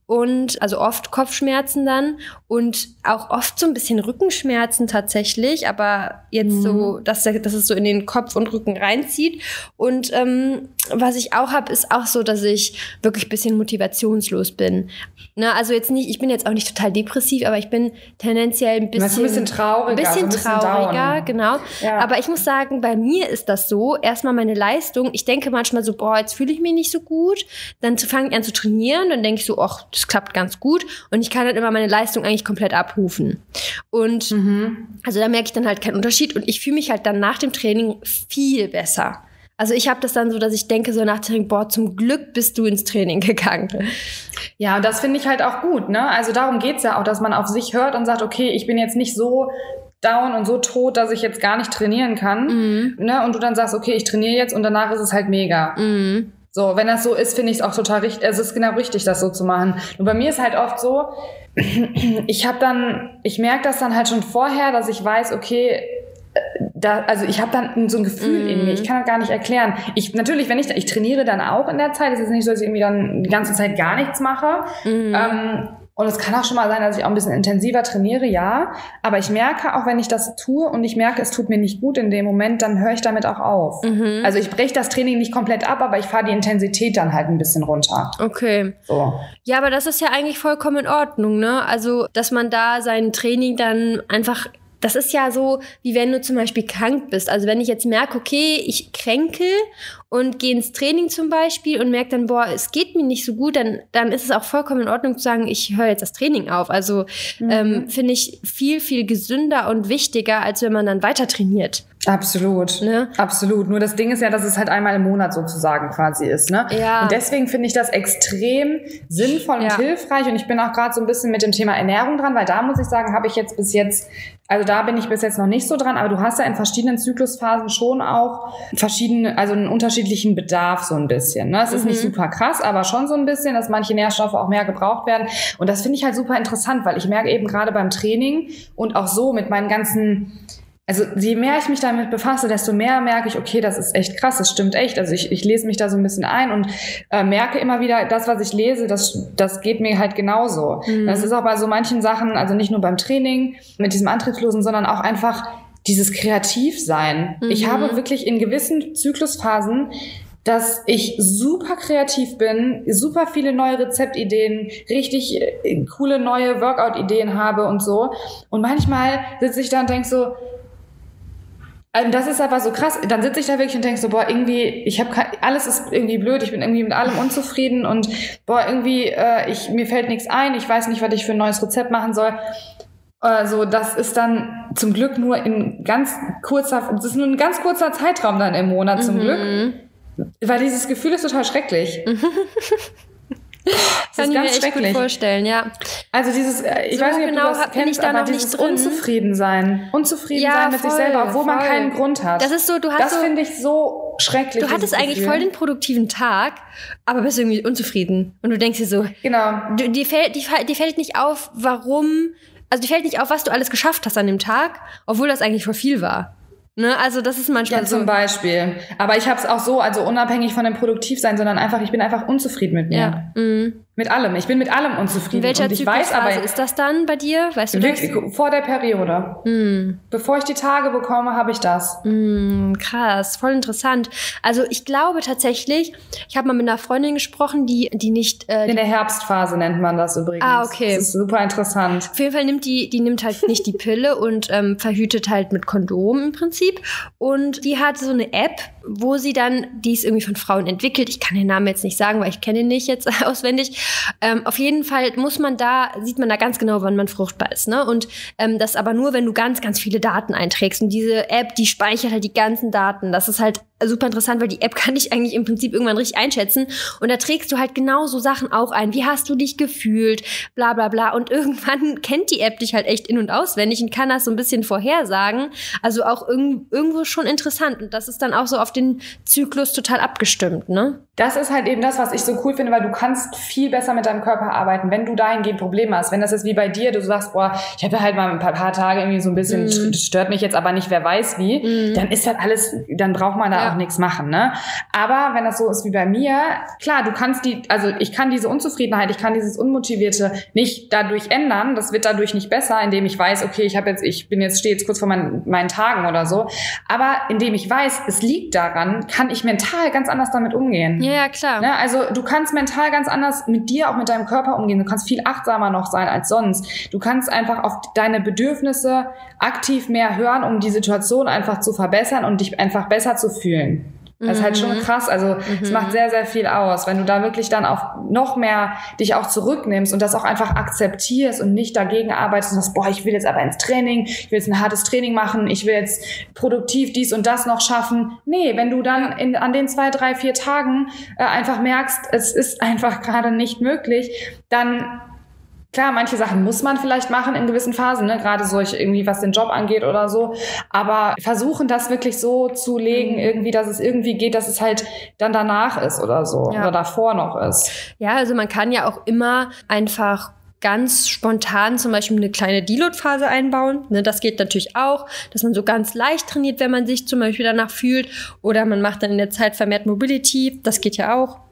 und also oft Kopfschmerzen dann und auch oft so ein bisschen Rückenschmerzen tatsächlich, aber jetzt so, dass, dass es so in den Kopf und Rücken reinzieht. Und ähm, was ich auch habe, ist auch so, dass ich wirklich ein bisschen motivationslos bin. Na, also jetzt nicht, ich bin jetzt auch nicht total depressiv, aber ich bin tendenziell ein bisschen, ein bisschen trauriger. ein bisschen bisschen trauriger, genau. Ja. Aber ich muss sagen, bei mir ist das so, erstmal meine Leistung, ich denke manchmal so, boah, jetzt fühle ich mich nicht so gut, dann fange ich an zu trainieren, dann denke ich so, ach, das klappt ganz gut und ich kann dann immer meine Leistung eigentlich komplett abrufen. Und Mhm. also da merke ich dann halt keinen Unterschied und ich fühle mich halt dann nach dem Training viel besser. Also ich habe das dann so, dass ich denke so nach dem Training, boah, zum Glück bist du ins Training gegangen. Ja, und das finde ich halt auch gut, ne? Also darum geht's ja auch, dass man auf sich hört und sagt, okay, ich bin jetzt nicht so down und so tot, dass ich jetzt gar nicht trainieren kann. Mhm. Ne? Und du dann sagst, okay, ich trainiere jetzt und danach ist es halt mega. Mhm. So, wenn das so ist, finde ich es auch total richtig. Es ist genau richtig, das so zu machen. Und bei mir ist halt oft so, ich habe dann, ich merke das dann halt schon vorher, dass ich weiß, okay, äh, da, also ich habe dann so ein Gefühl Mhm. in mir. Ich kann das gar nicht erklären. Ich natürlich, wenn ich ich trainiere dann auch in der Zeit. Es ist nicht so, dass ich irgendwie dann die ganze Zeit gar nichts mache. Mhm. Ähm, und es kann auch schon mal sein, dass ich auch ein bisschen intensiver trainiere, ja. Aber ich merke auch, wenn ich das tue und ich merke, es tut mir nicht gut in dem Moment, dann höre ich damit auch auf. Mhm. Also ich breche das Training nicht komplett ab, aber ich fahre die Intensität dann halt ein bisschen runter. Okay. So. Ja, aber das ist ja eigentlich vollkommen in Ordnung, ne? Also, dass man da sein Training dann einfach. Das ist ja so, wie wenn du zum Beispiel krank bist. Also wenn ich jetzt merke, okay, ich kränkel und gehe ins Training zum Beispiel und merke dann, boah, es geht mir nicht so gut, dann, dann ist es auch vollkommen in Ordnung zu sagen, ich höre jetzt das Training auf. Also ähm, finde ich viel, viel gesünder und wichtiger, als wenn man dann weiter trainiert. Absolut. Ne? Absolut. Nur das Ding ist ja, dass es halt einmal im Monat sozusagen quasi ist. Ne? Ja. Und deswegen finde ich das extrem sinnvoll und Ja. hilfreich. Und ich bin auch gerade so ein bisschen mit dem Thema Ernährung dran, weil da muss ich sagen, habe ich jetzt bis jetzt, also da bin ich bis jetzt noch nicht so dran, aber du hast ja in verschiedenen Zyklusphasen schon auch verschiedene, also einen unterschiedlichen Bedarf so ein bisschen. Ne? Es ist nicht super krass, aber schon so ein bisschen, dass manche Nährstoffe auch mehr gebraucht werden. Und das finde ich halt super interessant, weil ich merke eben gerade beim Training und auch so mit meinen ganzen also je mehr ich mich damit befasse, desto mehr merke ich, okay, das ist echt krass, das stimmt echt. Also ich, ich lese mich da so ein bisschen ein und äh, merke immer wieder, das, was ich lese, das, das geht mir halt genauso. Das ist auch bei so manchen Sachen, also nicht nur beim Training mit diesem Antriebslosen, sondern auch einfach dieses Kreativsein. Ich habe wirklich in gewissen Zyklusphasen dass ich super kreativ bin, super viele neue Rezeptideen, richtig äh, coole neue Workout-Ideen habe und so. Und manchmal sitze ich da und denke so, ähm, das ist aber so krass. Dann sitze ich da wirklich und denke so, boah, irgendwie, ich habe alles ist irgendwie blöd, ich bin irgendwie mit allem unzufrieden und boah, irgendwie, äh, ich, mir fällt nichts ein, ich weiß nicht, was ich für ein neues Rezept machen soll. Also das ist dann zum Glück nur in ganz kurzer, das ist nur ein ganz kurzer Zeitraum dann im Monat zum Glück. Weil dieses Gefühl ist total schrecklich. Das Kann ich mir echt gut vorstellen, ja. Also dieses, äh, ich So weiß nicht, ob genau du das kennst, ich da aber noch nicht dieses drin. Unzufriedensein. Unzufrieden Ja, sein mit sich voll, selber, obwohl man voll. keinen Grund hat. Das ist so, du hast das so, finde ich so schrecklich. du hattest eigentlich Gefühl. voll den produktiven Tag, aber bist irgendwie unzufrieden. Und du denkst dir so, Genau. du, dir, fällt, dir, fällt- dir fällt nicht auf, warum, also dir fällt nicht auf, was du alles geschafft hast an dem Tag, obwohl das eigentlich voll viel war. Ne? Also das ist manchmal Ja, so. zum Beispiel. Aber ich habe es auch so, also unabhängig von dem Produktivsein, sondern einfach, ich bin einfach unzufrieden mit mir. Ja. Mhm. Mit allem. Ich bin mit allem unzufrieden. In welcher Und ich weiß aber, ist das dann bei dir? Weißt du das? vor der Periode. Mhm. Bevor ich die Tage bekomme, habe ich das. Mm, krass, voll interessant. Also ich glaube tatsächlich, ich habe mal mit einer Freundin gesprochen, die, die nicht, äh, In der Herbstphase nennt man das übrigens. Ah, okay. Das ist super interessant. Auf jeden Fall nimmt die, die nimmt halt nicht die Pille und ähm, verhütet halt mit Kondom im Prinzip. Und die hat so eine App, wo sie dann, die ist irgendwie von Frauen entwickelt. Ich kann den Namen jetzt nicht sagen, weil ich kenne ihn nicht jetzt auswendig. Ähm, auf jeden Fall muss man da, sieht man da ganz genau, wann man fruchtbar ist. Ne? Und ähm, das aber nur, wenn du ganz, ganz viele Daten einträgst. Und diese App, die speichert halt die ganzen Daten. Das ist halt super interessant, weil die App kann dich eigentlich im Prinzip irgendwann richtig einschätzen. Und da trägst du halt genau so Sachen auch ein. Wie hast du dich gefühlt? Bla bla bla. Und irgendwann kennt die App dich halt echt in- und auswendig und kann das so ein bisschen vorhersagen. Also auch irg irgendwo schon interessant. Und das ist dann auch so auf den Zyklus total abgestimmt, ne? Das ist halt eben das, was ich so cool finde, weil du kannst viel besser mit deinem Körper arbeiten, wenn du dahingehend Probleme hast. Wenn das ist wie bei dir, du sagst, boah, ich habe halt mal ein paar, paar, Tage irgendwie so ein bisschen, mm. stört mich jetzt aber nicht, wer weiß wie, mm. dann ist das alles, dann braucht man da ja. Auch nichts machen, ne? Aber wenn das so ist wie bei mir, klar, du kannst die, also ich kann diese Unzufriedenheit, ich kann dieses Unmotivierte nicht dadurch ändern, das wird dadurch nicht besser, indem ich weiß, okay, ich habe jetzt, ich bin jetzt, stehe jetzt kurz vor meinen, meinen Tagen oder so. Aber indem ich weiß, es liegt daran, kann ich mental ganz anders damit umgehen. Ja, ja, klar. Ne? Also du kannst mental ganz anders mit dir, auch mit deinem Körper umgehen. Du kannst viel achtsamer noch sein als sonst. Du kannst einfach auf deine Bedürfnisse aktiv mehr hören, um die Situation einfach zu verbessern und dich einfach besser zu fühlen. Das ist halt schon mhm. krass. Also es mhm. macht sehr, sehr viel aus, wenn du da wirklich dann auch noch mehr dich auch zurücknimmst und das auch einfach akzeptierst und nicht dagegen arbeitest und sagst, boah, ich will jetzt aber ins Training, ich will jetzt ein hartes Training machen, ich will jetzt produktiv dies und das noch schaffen. Nee, wenn du dann in, an den zwei, drei, vier Tagen äh, einfach merkst, es ist einfach gerade nicht möglich, dann Klar, manche Sachen muss man vielleicht machen in gewissen Phasen, ne? gerade so irgendwie, was den Job angeht oder so. Aber versuchen das wirklich so zu legen, mhm. irgendwie, dass es irgendwie geht, dass es halt dann danach ist oder so ja. oder davor noch ist. Ja, also man kann ja auch immer einfach ganz spontan zum Beispiel eine kleine Deload-Phase einbauen. Ne, das geht natürlich auch, dass man so ganz leicht trainiert, wenn man sich zum Beispiel danach fühlt. Oder man macht dann in der Zeit vermehrt Mobility. Das geht ja auch.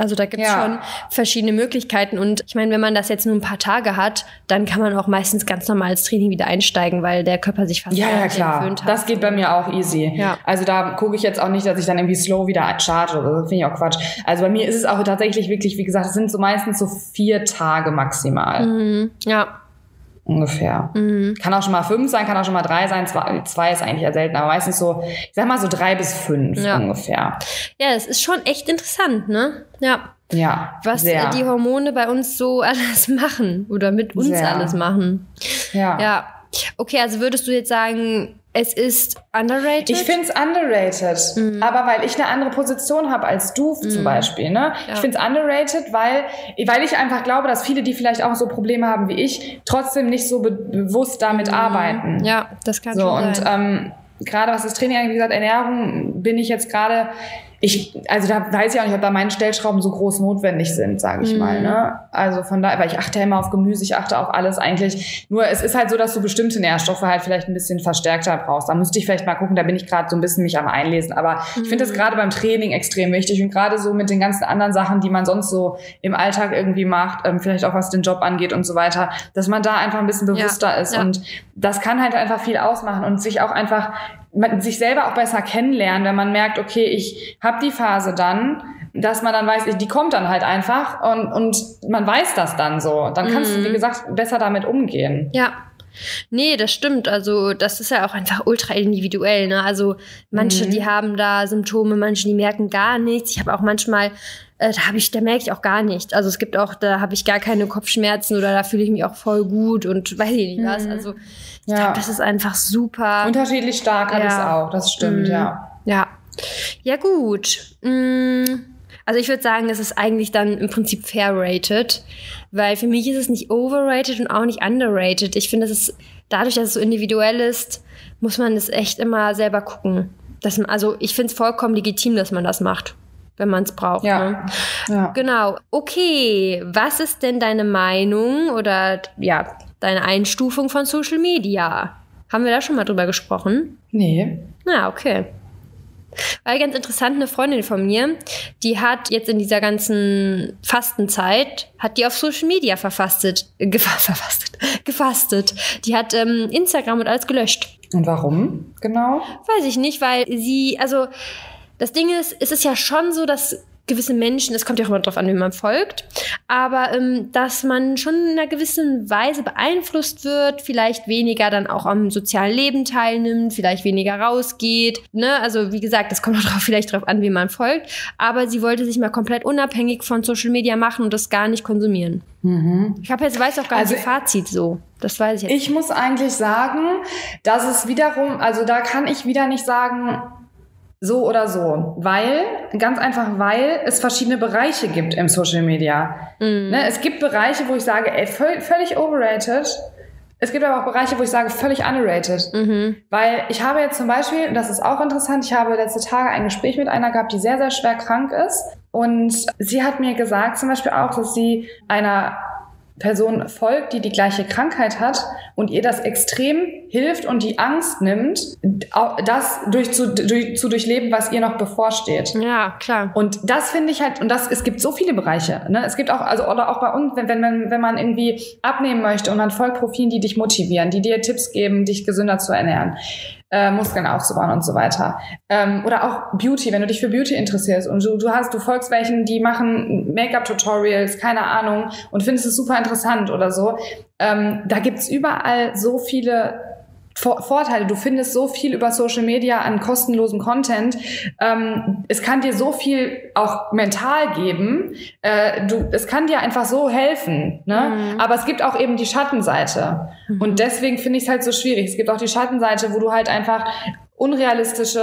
Also da gibt es ja. schon verschiedene Möglichkeiten. Und ich meine, wenn man das jetzt nur ein paar Tage hat, dann kann man auch meistens ganz normal ins Training wieder einsteigen, weil der Körper sich fast ja, ja klar. gewöhnt hat. Das geht bei mir auch easy. Ja. Also da gucke ich jetzt auch nicht, dass ich dann irgendwie slow wieder charge oder so. Finde ich auch Quatsch. Also bei mir ist es auch tatsächlich wirklich, wie gesagt, es sind so meistens so vier Tage maximal. Mhm. Ja ungefähr. Mhm. Kann auch schon mal fünf sein, kann auch schon mal drei sein. Zwei, zwei ist eigentlich eher selten, aber meistens so, ich sag mal so drei bis fünf ja. ungefähr. Ja, das ist schon echt interessant, ne? Ja. Ja. Was sehr. die Hormone bei uns so alles machen oder mit uns sehr. alles machen. Ja. Ja. Okay, also würdest du jetzt sagen, es ist underrated? Ich finde es underrated. Mhm. Aber weil ich eine andere Position habe als du mhm. zum Beispiel. Ne? Ja. Ich finde es underrated, weil, weil ich einfach glaube, dass viele, die vielleicht auch so Probleme haben wie ich, trotzdem nicht so be bewusst damit mhm. arbeiten. Ja, das kann so, schon sein. Und ähm, gerade was das Training angeht, wie gesagt, Ernährung, bin ich jetzt gerade ich, also da weiß ich auch nicht, ob da meine Stellschrauben so groß notwendig sind, sage ich mhm. mal. Ne? Also von daher, weil ich achte immer auf Gemüse, ich achte auf alles eigentlich. Nur es ist halt so, dass du bestimmte Nährstoffe halt vielleicht ein bisschen verstärkter brauchst. Da müsste ich vielleicht mal gucken, da bin ich gerade so ein bisschen mich am Einlesen. Aber mhm. ich finde das gerade beim Training extrem wichtig und gerade so mit den ganzen anderen Sachen, die man sonst so im Alltag irgendwie macht, ähm, vielleicht auch was den Job angeht und so weiter, dass man da einfach ein bisschen bewusster ja. ist. Ja. Und das kann halt einfach viel ausmachen und sich auch einfach man sich selber auch besser kennenlernen, wenn man merkt, okay, ich habe die Phase dann, dass man dann weiß, die kommt dann halt einfach und, und man weiß das dann so. Dann kannst mhm. du, wie gesagt, besser damit umgehen. Ja. Nee, das stimmt. Also, das ist ja auch einfach ultra individuell. Ne? Also, manche, mhm. die haben da Symptome, manche, die merken gar nichts. Ich habe auch manchmal äh, da habe ich, da merke ich auch gar nicht. Also es gibt auch, da habe ich gar keine Kopfschmerzen oder da fühle ich mich auch voll gut und weiß ich nicht was. Mhm. Also ich ja. glaube, das ist einfach super. Unterschiedlich stark ja. habe ich es auch, das stimmt, mhm. ja. Ja. Ja, gut. Mhm. Also ich würde sagen, es ist eigentlich dann im Prinzip fair rated, weil für mich ist es nicht overrated und auch nicht underrated. Ich finde, es ist dadurch, dass es so individuell ist, muss man es echt immer selber gucken. Man, also ich finde es vollkommen legitim, dass man das macht wenn man es braucht. Ja. Ne? ja. Genau. Okay, was ist denn deine Meinung oder ja, deine Einstufung von Social Media? Haben wir da schon mal drüber gesprochen? Nee. Na, okay. Weil ganz interessant, eine Freundin von mir, die hat jetzt in dieser ganzen Fastenzeit, hat die auf Social Media verfastet, äh, verfastet, gefastet. Die hat ähm, Instagram und alles gelöscht. Und warum genau? Weiß ich nicht, weil sie, also das Ding ist, es ist ja schon so, dass gewisse Menschen, es kommt ja auch immer drauf an, wie man folgt, aber ähm, dass man schon in einer gewissen Weise beeinflusst wird, vielleicht weniger dann auch am sozialen Leben teilnimmt, vielleicht weniger rausgeht. Ne? Also wie gesagt, es kommt auch drauf, vielleicht drauf an, wie man folgt. Aber sie wollte sich mal komplett unabhängig von Social Media machen und das gar nicht konsumieren. Mhm. Ich habe jetzt weiß auch gar also, nicht Fazit so. Das weiß ich jetzt. Ich muss eigentlich sagen, dass es wiederum, also da kann ich wieder nicht sagen, so oder so. Weil, ganz einfach, weil es verschiedene Bereiche gibt im Social Media. Mhm. Ne, es gibt Bereiche, wo ich sage, ey, völ völlig overrated. Es gibt aber auch Bereiche, wo ich sage, völlig underrated. Mhm. Weil ich habe jetzt zum Beispiel, und das ist auch interessant, ich habe letzte Tage ein Gespräch mit einer gehabt, die sehr, sehr schwer krank ist. Und sie hat mir gesagt zum Beispiel auch, dass sie einer Person folgt, die die gleiche Krankheit hat und ihr das extrem hilft und die Angst nimmt, das durch zu, durch, zu durchleben, was ihr noch bevorsteht. Ja, klar. Und das finde ich halt, und das, es gibt so viele Bereiche. Ne? Es gibt auch, also, oder auch bei uns, wenn, wenn, man- wenn man irgendwie abnehmen möchte und man folgt Profilen, die dich motivieren, die dir Tipps geben, dich gesünder zu ernähren, äh, Muskeln aufzubauen und so weiter. Ähm, oder auch Beauty, wenn du dich für Beauty interessierst und du, du hast, du folgst welchen, die machen Make-up-Tutorials, keine Ahnung, und findest es super interessant oder so. Ähm, da gibt's überall so viele Vorteile. Du findest so viel über Social Media an kostenlosem Content. Ähm, es kann dir so viel auch mental geben. Äh, du, es kann dir einfach so helfen. Ne? Mhm. Aber es gibt auch eben die Schattenseite. Und deswegen finde ich es halt so schwierig. Es gibt auch die Schattenseite, wo du halt einfach unrealistische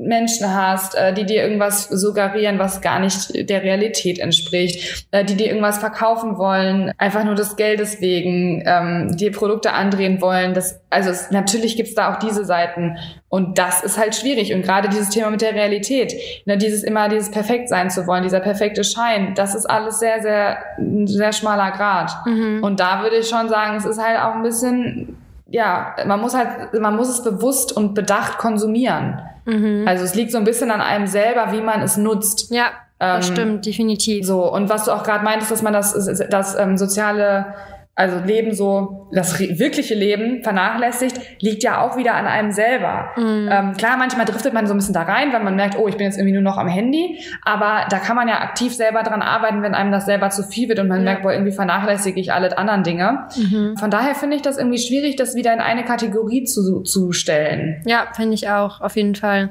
Menschen hast, äh, die dir irgendwas suggerieren, was gar nicht der Realität entspricht, äh, die dir irgendwas verkaufen wollen, einfach nur des Geldes wegen, ähm, dir Produkte andrehen wollen. Das, also es, natürlich gibt's da auch diese Seiten und das ist halt schwierig und gerade dieses Thema mit der Realität, ne, dieses immer dieses perfekt sein zu wollen, dieser perfekte Schein, das ist alles sehr, sehr, ein sehr schmaler Grad. Mhm. Und da würde ich schon sagen, es ist halt auch ein bisschen ja, man muss halt, man muss es bewusst und bedacht konsumieren. Mhm. Also es liegt so ein bisschen an einem selber, wie man es nutzt. Ja, das Ähm, stimmt, definitiv. So, und was du auch gerade meintest, dass man das, das ähm, soziale, also Leben so, das wirkliche Leben vernachlässigt, liegt ja auch wieder an einem selber. Mhm. Ähm, klar, manchmal driftet man so ein bisschen da rein, weil man merkt, oh, ich bin jetzt irgendwie nur noch am Handy, aber da kann man ja aktiv selber dran arbeiten, wenn einem das selber zu viel wird und man Ja. merkt, boah, irgendwie vernachlässige ich alle anderen Dinge. Mhm. Von daher finde ich das irgendwie schwierig, das wieder in eine Kategorie zu, zu stellen. Ja, finde ich auch, auf jeden Fall.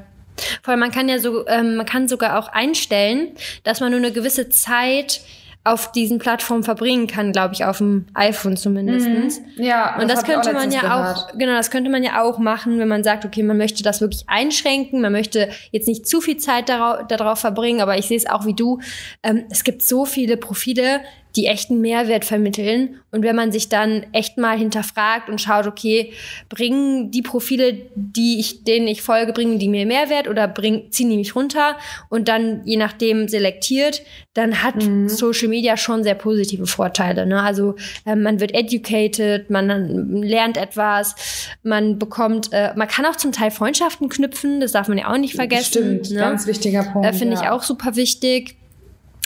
Vor allem, man kann ja so, ähm, man kann sogar auch einstellen, dass man nur eine gewisse Zeit auf diesen Plattformen verbringen kann, glaube ich, auf dem iPhone zumindestens. Ja, Und das, auch könnte man ja gehört. auch, genau, das könnte man ja auch machen, wenn man sagt, okay, man möchte das wirklich einschränken, man möchte jetzt nicht zu viel Zeit darauf, darauf verbringen, aber ich sehe es auch wie du. Ähm, es gibt so viele Profile, die echten Mehrwert vermitteln. Und wenn man sich dann echt mal hinterfragt und schaut, okay, bringen die Profile, die ich, denen ich folge, bringen die mir Mehrwert oder bringen, ziehen die mich runter und dann je nachdem selektiert, dann hat Mhm. Social Media schon sehr positive Vorteile. Ne? Also ähm, man wird educated, man lernt etwas, man bekommt, äh, man kann auch zum Teil Freundschaften knüpfen, das darf man ja auch nicht vergessen. Stimmt, ne? ganz wichtiger Punkt. Äh, Finde ja. ich auch super wichtig.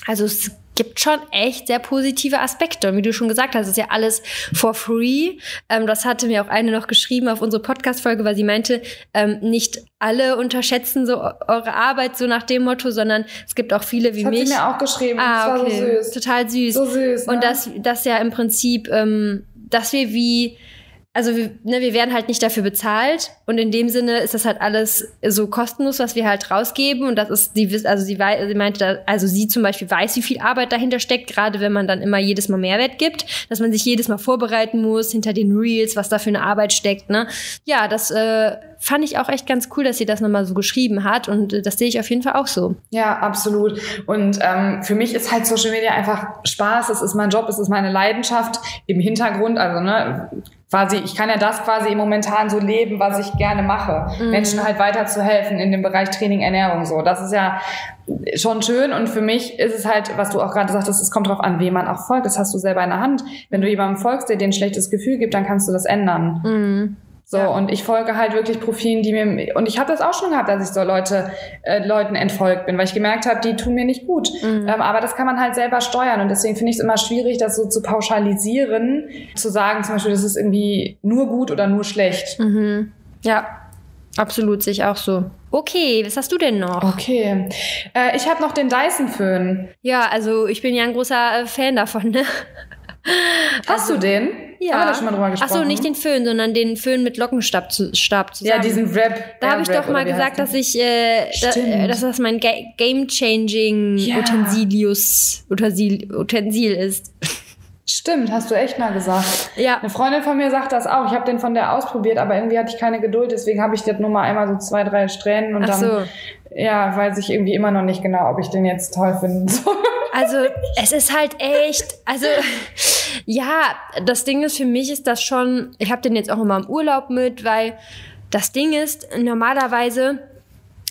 Also es gibt schon echt sehr positive Aspekte. Und wie du schon gesagt hast, ist ja alles for free. Ähm, das hatte mir auch eine noch geschrieben auf unsere Podcast-Folge, weil sie meinte, ähm, nicht alle unterschätzen so eu- eure Arbeit so nach dem Motto, sondern es gibt auch viele wie Das hat mich. sie mir auch geschrieben. ah, okay. so süß. Total süß. So süß. Ne? Und das, das ja im Prinzip, ähm, dass wir wie, also wir, ne, wir werden halt nicht dafür bezahlt und in dem Sinne ist das halt alles so kostenlos, was wir halt rausgeben und das ist, sie also sie, sie meinte, also sie zum Beispiel weiß, wie viel Arbeit dahinter steckt, gerade wenn man dann immer jedes Mal Mehrwert gibt, dass man sich jedes Mal vorbereiten muss hinter den Reels, was da für eine Arbeit steckt, ne? Ja, das äh, fand ich auch echt ganz cool, dass sie das nochmal so geschrieben hat und das sehe ich auf jeden Fall auch so. Ja, absolut. Und ähm, für mich ist halt Social Media einfach Spaß. Es ist mein Job, es ist meine Leidenschaft im Hintergrund. Also ne, quasi, ich kann ja das quasi momentan so leben, was ich gerne mache. Menschen halt weiterzuhelfen in dem Bereich Training, Ernährung so. Das ist ja schon schön und für mich ist es halt, was du auch gerade sagtest, es kommt drauf an, wem man auch folgt. Das hast du selber in der Hand. Wenn du jemandem folgst, der dir ein schlechtes Gefühl gibt, dann kannst du das ändern. Mhm. So, Ja. und ich folge halt wirklich Profilen, die mir, und ich habe das auch schon gehabt, dass ich so Leute, äh, Leuten entfolgt bin, weil ich gemerkt habe, die tun mir nicht gut. Mhm. Ähm, aber das kann man halt selber steuern und deswegen finde ich es immer schwierig, das so zu pauschalisieren, zu sagen zum Beispiel, das ist irgendwie nur gut oder nur schlecht. Mhm. Ja, absolut, sehe ich auch so. Okay, was hast du denn noch? Okay. Äh, ich habe noch den Dyson-Föhn. Ja, also ich bin ja ein großer äh, Fan davon, ne? Hast du den? Ja. Haben wir da schon mal drüber gesprochen? Ach so, nicht den Föhn, sondern den Föhn mit Lockenstab zu, Stab zusammen. Ja, diesen Rap. Da habe ich Air-Rap doch mal gesagt, dass ich, äh, da, äh, dass das mein Ga Game-Changing Ja. Utensilius Utensil, Utensil ist. Stimmt, hast du echt mal gesagt. Ja. Eine Freundin von mir sagt das auch. Ich habe den von der ausprobiert, aber irgendwie hatte ich keine Geduld. Deswegen habe ich das nur mal einmal so zwei, drei Strähnen und Ach dann, so. Ja, weiß ich irgendwie immer noch nicht genau, ob ich den jetzt toll finden soll. Also es ist halt echt, also ja, das Ding ist für mich ist das schon, ich habe den jetzt auch immer im Urlaub mit, weil das Ding ist, normalerweise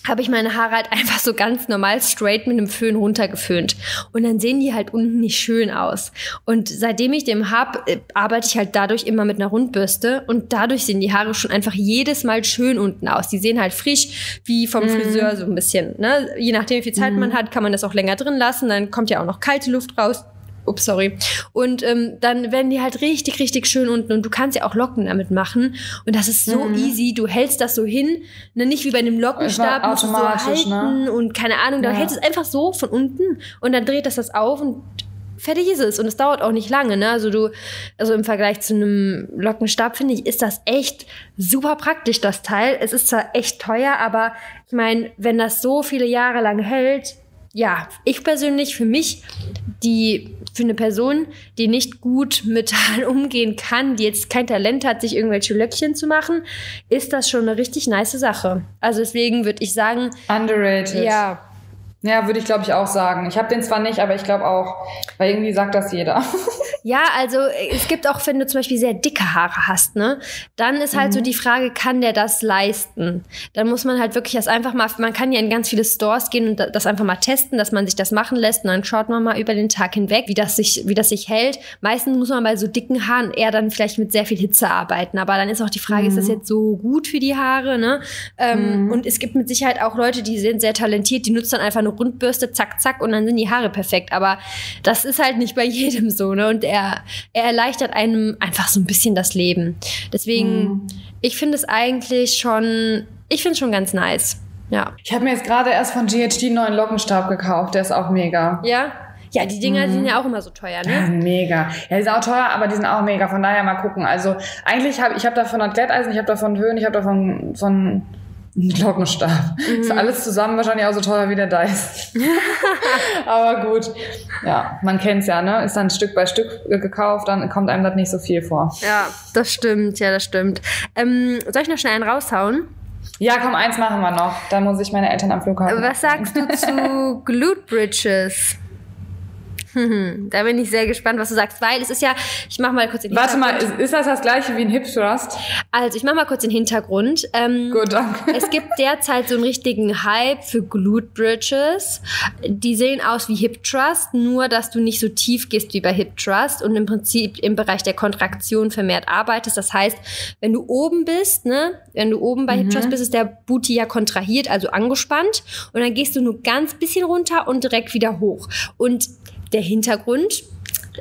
habe ich meine Haare halt einfach so ganz normal straight mit einem Föhn runtergeföhnt. Und dann sehen die halt unten nicht schön aus. Und seitdem ich den hab, äh, arbeite ich halt dadurch immer mit einer Rundbürste. Und dadurch sehen die Haare schon einfach jedes Mal schön unten aus. Die sehen halt frisch wie vom Friseur so ein bisschen. Ne? Je nachdem, wie viel Zeit man hat, kann man das auch länger drin lassen. Dann kommt ja auch noch kalte Luft raus. Ups, sorry. Und ähm, dann werden die halt richtig, richtig schön unten und du kannst ja auch Locken damit machen. Und das ist so easy. Du hältst das so hin, ne? nicht wie bei einem Lockenstab, musst du so ne? halten und keine Ahnung. Da Ja. hältst es einfach so von unten und dann dreht das das auf und fertig ist es. Und es dauert auch nicht lange, ne? Also du, also im Vergleich zu einem Lockenstab, finde ich, ist das echt super praktisch, das Teil. Es ist zwar echt teuer, aber ich meine, wenn das so viele Jahre lang hält, ja, ich persönlich, für mich, die, für eine Person, die nicht gut mit Haaren umgehen kann, die jetzt kein Talent hat, sich irgendwelche Löckchen zu machen, ist das schon eine richtig nice Sache. Also deswegen würde ich sagen, Underrated. ja, Ja, würde ich glaube ich auch sagen. Ich habe den zwar nicht, aber ich glaube auch, weil irgendwie sagt das jeder. Ja, also äh, es gibt auch, wenn du zum Beispiel sehr dicke Haare hast, ne, dann ist halt so die Frage, kann der das leisten? Dann muss man halt wirklich das einfach mal, man kann ja in ganz viele Stores gehen und da- das einfach mal testen, dass man sich das machen lässt und dann schaut man mal über den Tag hinweg, wie das sich, wie das sich hält. Meistens muss man bei so dicken Haaren eher dann vielleicht mit sehr viel Hitze arbeiten, aber dann ist auch die Frage, ist das jetzt so gut für die Haare, ne? Ähm, Und es gibt mit Sicherheit auch Leute, die sind sehr talentiert, die nutzen dann einfach eine Rundbürste, zack, zack und dann sind die Haare perfekt, aber das ist halt nicht bei jedem so, ne? Und er, er erleichtert einem einfach so ein bisschen das Leben. Deswegen, ich finde es eigentlich schon, ich finde es schon ganz nice. Ja. Ich habe mir jetzt gerade erst von GHD einen neuen Lockenstab gekauft. Der ist auch mega. Ja? Ja, die Dinger die sind ja auch immer so teuer, Ja, ne? mega. Ja, die sind auch teuer, aber die sind auch mega. Von daher mal gucken. Also eigentlich habe ich habe davon ein Glätteisen, ich habe davon Höhen, ich habe davon von einen Lockenstab. Ist alles zusammen wahrscheinlich auch so teuer wie der Dice. aber gut. Ja, man kennt's ja, ne? Ist dann Stück bei Stück gekauft, dann kommt einem das nicht so viel vor. Ja, das stimmt, ja, das stimmt. Ähm, soll ich noch schnell einen raushauen? Ja, komm, eins machen wir noch. Dann muss ich meine Eltern am Flughafen. Was sagst du zu Glute Bridges? Da bin ich sehr gespannt, was du sagst, weil es ist ja, ich mach mal kurz den Warte mal, Hintergrund. ist, ist das das gleiche wie ein Hip Thrust? Also, ich mach mal kurz den Hintergrund. Ähm, Gut, danke. Es gibt derzeit so einen richtigen Hype für Glute Bridges. Die sehen aus wie Hip Thrust, nur dass du nicht so tief gehst wie bei Hip Thrust und im Prinzip im Bereich der Kontraktion vermehrt arbeitest. Das heißt, wenn du oben bist, ne, wenn du oben bei Hip Thrust bist, ist der Booty ja kontrahiert, also angespannt. Und dann gehst du nur ganz bisschen runter und direkt wieder hoch. Und der Hintergrund.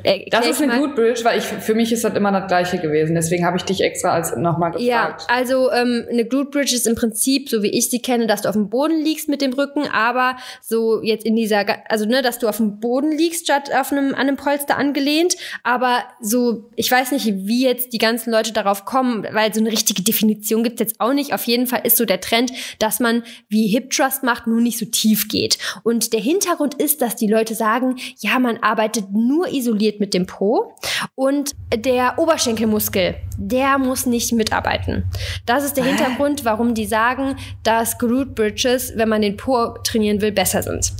Äh, Das ist eine Good Bridge, weil ich, für mich ist das immer das gleiche gewesen. Deswegen habe ich dich extra als nochmal Ja, gefragt. also ähm, eine Glute Bridge ist im Prinzip, so wie ich sie kenne, dass du auf dem Boden liegst mit dem Rücken, aber so jetzt in dieser, also ne, dass du auf dem Boden liegst statt auf einem an einem Polster angelehnt, aber so, ich weiß nicht, wie jetzt die ganzen Leute darauf kommen, weil so eine richtige Definition gibt's jetzt auch nicht. Auf jeden Fall ist so der Trend, dass man wie Hip Thrust macht, nur nicht so tief geht. Und der Hintergrund ist, dass die Leute sagen, ja, man arbeitet nur isoliert mit dem Po und der Oberschenkelmuskel, der muss nicht mitarbeiten. Das ist der Hintergrund, warum die sagen, dass Glute Bridges, wenn man den Po trainieren will, besser sind.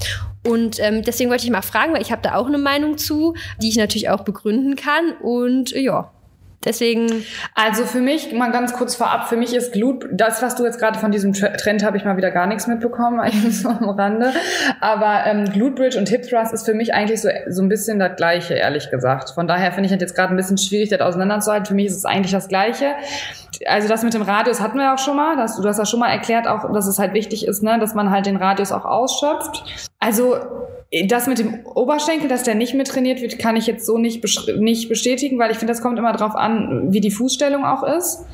Und ähm, deswegen wollte ich mal fragen, weil ich habe da auch eine Meinung zu, die ich natürlich auch begründen kann. Und ja, deswegen, Also für mich, mal ganz kurz vorab, für mich ist Glute, das, was du jetzt gerade von diesem Tre- Trend habe ich mal wieder gar nichts mitbekommen, eigentlich so am Rande. Aber ähm, Glute Bridge und Hip Thrust ist für mich eigentlich so, so ein bisschen das Gleiche, ehrlich gesagt. Von daher finde ich das jetzt gerade ein bisschen schwierig, das auseinanderzuhalten. Für mich ist es eigentlich das Gleiche. Also das mit dem Radius hatten wir ja auch schon mal. Das, du hast ja schon mal erklärt, auch, dass es halt wichtig ist, ne, dass man halt den Radius auch ausschöpft. Also das mit dem Oberschenkel, dass der nicht mit trainiert wird, kann ich jetzt so nicht, nicht bestätigen, weil ich finde, das kommt immer drauf an, wie die Fußstellung auch ist.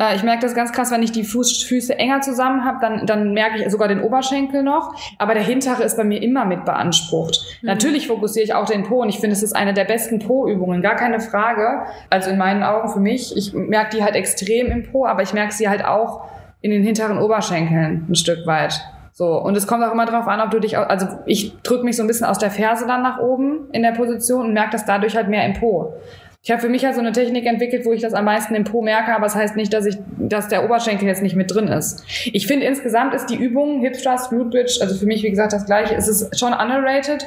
Äh, ich merke das ganz krass, wenn ich die Fuß, Füße enger zusammen habe, dann, dann merke ich sogar den Oberschenkel noch. Aber der hintere ist bei mir immer mit beansprucht. Natürlich fokussiere ich auch den Po und ich finde, es ist eine der besten Po-Übungen, gar keine Frage. Also in meinen Augen für mich. Ich merke die halt extrem im Po, aber ich merke sie halt auch in den hinteren Oberschenkeln ein Stück weit. So, und es kommt auch immer darauf an, ob du dich, also ich drücke mich so ein bisschen aus der Ferse dann nach oben in der Position und merke das dadurch halt mehr im Po. Ich habe für mich halt so eine Technik entwickelt, wo ich das am meisten im Po merke, aber es das heißt nicht, dass ich, dass der Oberschenkel jetzt nicht mit drin ist. Ich finde insgesamt ist die Übung Hip Thrust, Glute Bridge, also für mich wie gesagt das gleiche, es ist schon underrated.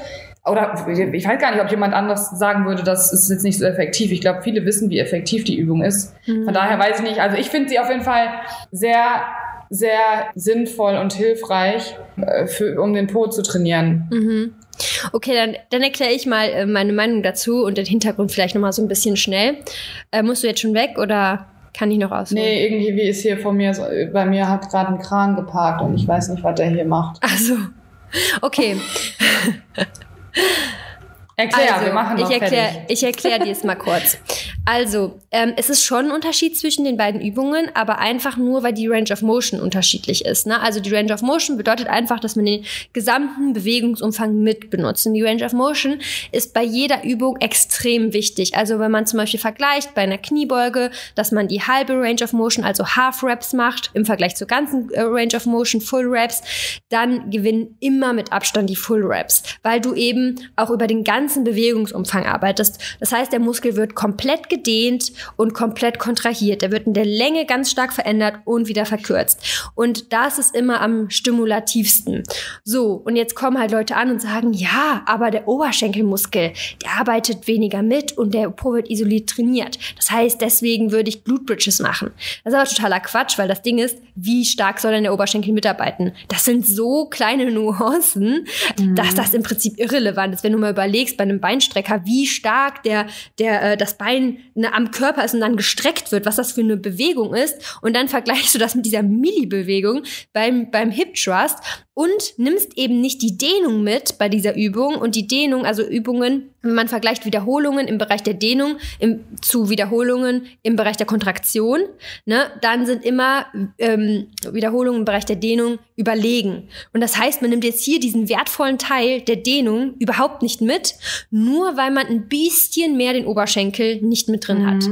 Oder ich weiß gar nicht, ob jemand anders sagen würde, das ist jetzt nicht so effektiv. Ich glaube, viele wissen, wie effektiv die Übung ist. Von daher weiß ich nicht. Also ich finde sie auf jeden Fall sehr, sehr sinnvoll und hilfreich, äh, für, um den Po zu trainieren. Mhm. Okay, dann, dann erkläre ich mal äh, meine Meinung dazu und den Hintergrund vielleicht nochmal so ein bisschen schnell. Äh, musst du jetzt schon weg oder kann ich noch ausholen? Nee, irgendwie wie ist hier von mir, so, bei mir hat gerade ein Kran geparkt und ich weiß nicht, was der hier macht. Ach so. Okay. Erklär, also, wir machen noch ich erkläre fertig. ich erklär dir es mal kurz. Also, ähm, es ist schon ein Unterschied zwischen den beiden Übungen, aber einfach nur, weil die Range of Motion unterschiedlich ist. Ne? Also die Range of Motion bedeutet einfach, dass man den gesamten Bewegungsumfang mit benutzt. Und die Range of Motion ist bei jeder Übung extrem wichtig. Also wenn man zum Beispiel vergleicht bei einer Kniebeuge, dass man die halbe Range of Motion, also Half Reps macht, im Vergleich zur ganzen äh, Range of Motion, Full Reps, dann gewinnen immer mit Abstand die Full Reps, weil du eben auch über den ganzen Bewegungsumfang arbeitest. Das heißt, der Muskel wird komplett gedehnt und komplett kontrahiert. Der wird in der Länge ganz stark verändert und wieder verkürzt. Und das ist immer am stimulativsten. So, und jetzt kommen halt Leute an und sagen, ja, aber der Oberschenkelmuskel, der arbeitet weniger mit und der Po wird isoliert trainiert. Das heißt, deswegen würde ich Glute Bridges machen. Das ist aber totaler Quatsch, weil das Ding ist, wie stark soll denn der Oberschenkel mitarbeiten? Das sind so kleine Nuancen, dass das im Prinzip irrelevant ist, wenn du mal überlegst bei einem Beinstrecker, wie stark der, der, äh, das Bein am Körper ist und dann gestreckt wird, was das für eine Bewegung ist. Und dann vergleichst du das mit dieser Milli-Bewegung beim, beim Hip Thrust und nimmst eben nicht die Dehnung mit bei dieser Übung. Und die Dehnung, also Übungen, wenn man vergleicht Wiederholungen im Bereich der Dehnung im, zu Wiederholungen im Bereich der Kontraktion, ne, dann sind immer ähm, Wiederholungen im Bereich der Dehnung überlegen. Und das heißt, man nimmt jetzt hier diesen wertvollen Teil der Dehnung überhaupt nicht mit, nur weil man ein bisschen mehr den Oberschenkel nicht mit drin hat.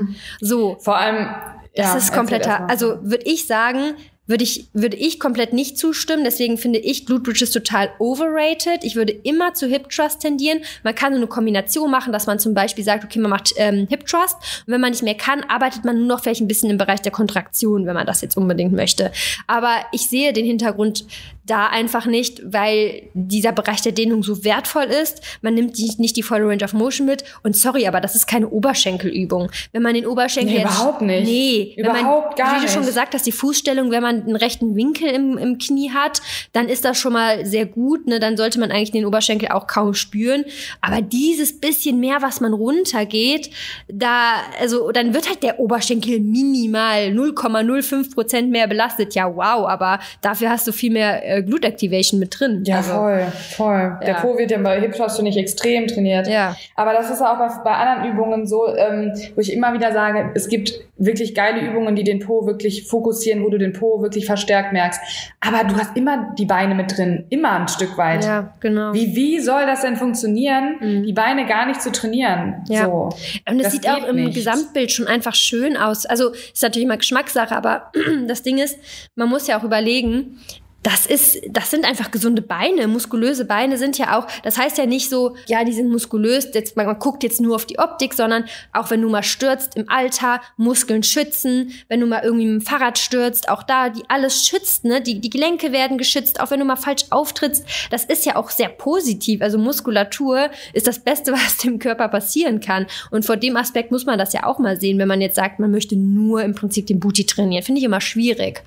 So, Vor allem, das ja, ist kompletter, also würde ich sagen, würde ich, würde ich komplett nicht zustimmen. Deswegen finde ich Glute Bridges total overrated. Ich würde immer zu Hip Thrust tendieren. Man kann so eine Kombination machen, dass man zum Beispiel sagt, okay, man macht ähm, Hip Thrust. Und wenn man nicht mehr kann, arbeitet man nur noch vielleicht ein bisschen im Bereich der Kontraktion, wenn man das jetzt unbedingt möchte. Aber ich sehe den Hintergrund da einfach nicht, weil dieser Bereich der Dehnung so wertvoll ist. Man nimmt die, nicht die volle Range of Motion mit. Und sorry, aber das ist keine Oberschenkelübung. Wenn man den Oberschenkel Nee, jetzt, überhaupt nicht. Nee, wenn man, Überhaupt gar wie du schon nicht. gesagt hast, die Fußstellung, wenn man einen rechten Winkel im, im Knie hat, dann ist das schon mal sehr gut. Ne? Dann sollte man eigentlich den Oberschenkel auch kaum spüren. Aber dieses bisschen mehr, was man runtergeht, da, also dann wird halt der Oberschenkel minimal 0,05 Prozent mehr belastet. Ja, wow, aber dafür hast du viel mehr äh, Glute Activation mit drin. Ja, also, voll, voll. Der Ja. Po wird ja bei Hip Thrust nicht extrem trainiert. Ja. Aber das ist auch bei, bei anderen Übungen so, ähm, wo ich immer wieder sage, es gibt wirklich geile Übungen, die den Po wirklich fokussieren, wo du den Po wirklich verstärkt merkst. Aber du hast immer die Beine mit drin, immer ein Stück weit. Ja, genau. Wie, wie soll das denn funktionieren, Mhm. die Beine gar nicht zu trainieren? Ja. So. Und es Das sieht auch im nicht. Gesamtbild schon einfach schön aus. Also ist natürlich immer Geschmackssache, aber das Ding ist, man muss ja auch überlegen, das ist, das sind einfach gesunde Beine. Muskulöse Beine sind ja auch, das heißt ja nicht so, ja, die sind muskulös, jetzt, man, man guckt jetzt nur auf die Optik, sondern auch wenn du mal stürzt im Alter, Muskeln schützen, wenn du mal irgendwie mit dem Fahrrad stürzt, auch da, die alles schützt, ne? Die, die Gelenke werden geschützt, auch wenn du mal falsch auftrittst. Das ist ja auch sehr positiv. Also Muskulatur ist das Beste, was dem Körper passieren kann. Und vor dem Aspekt muss man das ja auch mal sehen, wenn man jetzt sagt, man möchte nur im Prinzip den Booty trainieren. Finde ich immer schwierig.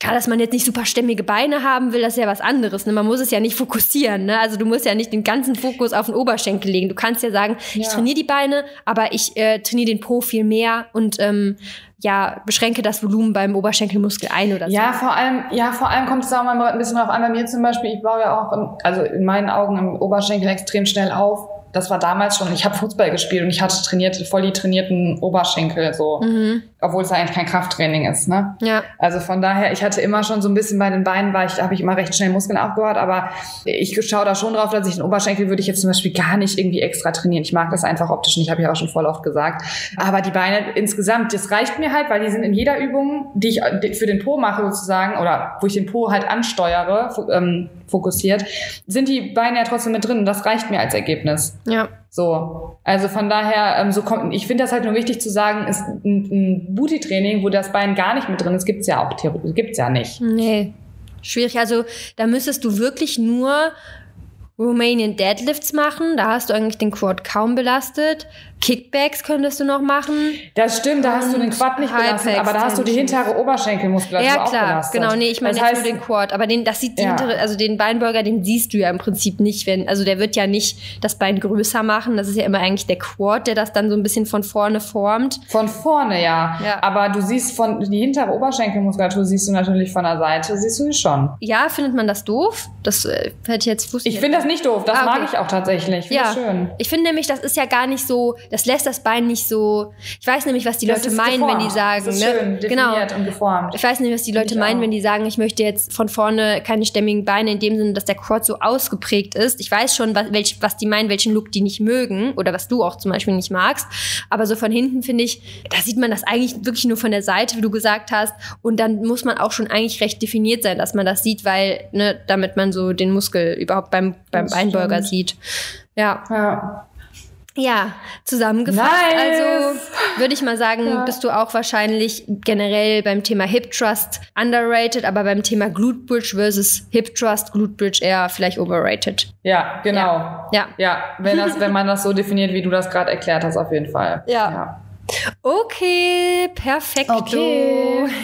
Klar, dass man jetzt nicht super stämmige Beine haben will, das ist ja was anderes. Ne? Man muss es ja nicht fokussieren. Ne? Also du musst ja nicht den ganzen Fokus auf den Oberschenkel legen. Du kannst ja sagen, ich Ja. trainiere die Beine, aber ich äh, trainiere den Po viel mehr und ähm, ja, beschränke das Volumen beim Oberschenkelmuskel ein oder so. Ja, vor allem, ja, vor allem kommt es auch mal ein bisschen drauf an. Bei mir zum Beispiel, ich baue ja auch, im, also in meinen Augen im Oberschenkel extrem schnell auf. Das war damals schon, ich habe Fußball gespielt und ich hatte trainiert, voll die trainierten Oberschenkel. So. Mhm. obwohl es eigentlich kein Krafttraining ist, ne? Ja. Also von daher, ich hatte immer schon so ein bisschen bei den Beinen, weil ich, habe ich immer recht schnell Muskeln aufgebaut, aber ich schaue da schon drauf, dass ich den Oberschenkel würde ich jetzt zum Beispiel gar nicht irgendwie extra trainieren. Ich mag das einfach optisch nicht, habe ich auch schon voll oft gesagt. Aber die Beine insgesamt, das reicht mir halt, weil die sind in jeder Übung, die ich für den Po mache sozusagen, oder wo ich den Po halt ansteuere, ähm, fokussiert, sind die Beine ja trotzdem mit drin und das reicht mir als Ergebnis. Ja. So, also von daher, ähm, so kommt, ich finde das halt nur wichtig zu sagen, ist ein, ein Booty-Training, wo das Bein gar nicht mit drin ist, gibt's ja auch, gibt's ja nicht. Nee. Schwierig. Also da müsstest du wirklich nur Romanian Deadlifts machen. Da hast du eigentlich den Quad kaum belastet. Kickbacks könntest du noch machen. Das stimmt, da hast du den Quad nicht belastet, aber da hast du die hintere Oberschenkelmuskulatur ja, klar, auch belastet. Genau, nee, ich meine Das heißt- nur den Quad. Aber den, das sieht die Ja. hintere, also den Beinburger, den siehst du ja im Prinzip nicht, wenn, also der wird ja nicht das Bein größer machen. Das ist ja immer eigentlich der Quad, der das dann so ein bisschen von vorne formt. Von vorne, ja. Ja. Aber du siehst von, die hintere Oberschenkelmuskulatur siehst du natürlich von der Seite, siehst du die schon. Ja, findet man das doof? Das äh, hätte ich jetzt wusste Ich finde das nicht doof, das Ah, okay. mag ich auch tatsächlich. Ich finde Ja, schön. ich finde nämlich, das ist ja gar nicht so, das lässt das Bein nicht so. Ich weiß nämlich, was die Das Leute meinen, wenn die geformt. sagen, das ist ne? schön genau. definiert und geformt. Ich weiß nicht, was die Leute ich meinen, auch. wenn die sagen, ich möchte jetzt von vorne keine stämmigen Beine in dem Sinne, dass der Quad so ausgeprägt ist. Ich weiß schon, was, welch, was die meinen, welchen Look die nicht mögen oder was du auch zum Beispiel nicht magst. Aber so von hinten finde ich, da sieht man das eigentlich wirklich nur von der Seite, wie du gesagt hast. Und dann muss man auch schon eigentlich recht definiert sein, dass man das sieht, weil, ne, damit man so den Muskel überhaupt beim, beim stimmt. sieht. Ja. Ja. Ja, zusammengefasst. Nice. Also würde ich mal sagen, Ja. bist du auch wahrscheinlich generell beim Thema Hip Trust underrated, aber beim Thema Glute Bridge versus Hip Trust, Glute Bridge eher vielleicht overrated. ja, genau. Ja. Ja. Ja, wenn, das, wenn man das so definiert, wie du das gerade erklärt hast, auf jeden Fall. Ja. Okay, perfekt. Okay.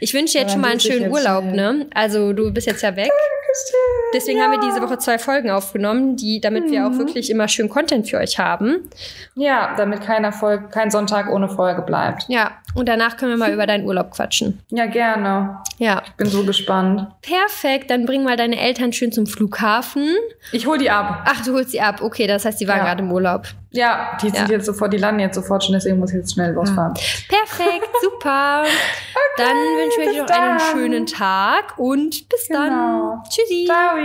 Ich wünsche dir jetzt Ja, schon mal einen schönen Urlaub, schnell. ne? Also du bist jetzt ja weg. Deswegen haben wir diese Woche zwei Folgen aufgenommen, die, damit wir Mhm. auch wirklich immer schön Content für euch haben. Ja, damit keiner Folge, kein Sonntag ohne Folge bleibt. Ja, und danach können wir mal über deinen Urlaub quatschen. Ja, gerne. Ja. Bin so gespannt. Perfekt, dann bring mal deine Eltern schön zum Flughafen. Ich hol die ab. Ach, du holst sie ab. Okay, das heißt, die waren Ja. gerade im Urlaub. Ja, die sind Ja. jetzt sofort, die landen jetzt sofort schon, deswegen muss ich jetzt schnell losfahren. Perfekt, super. dann wünschen wir bis euch noch einen dann. schönen Tag und bis Genau. dann. Tschüssi. Ciao.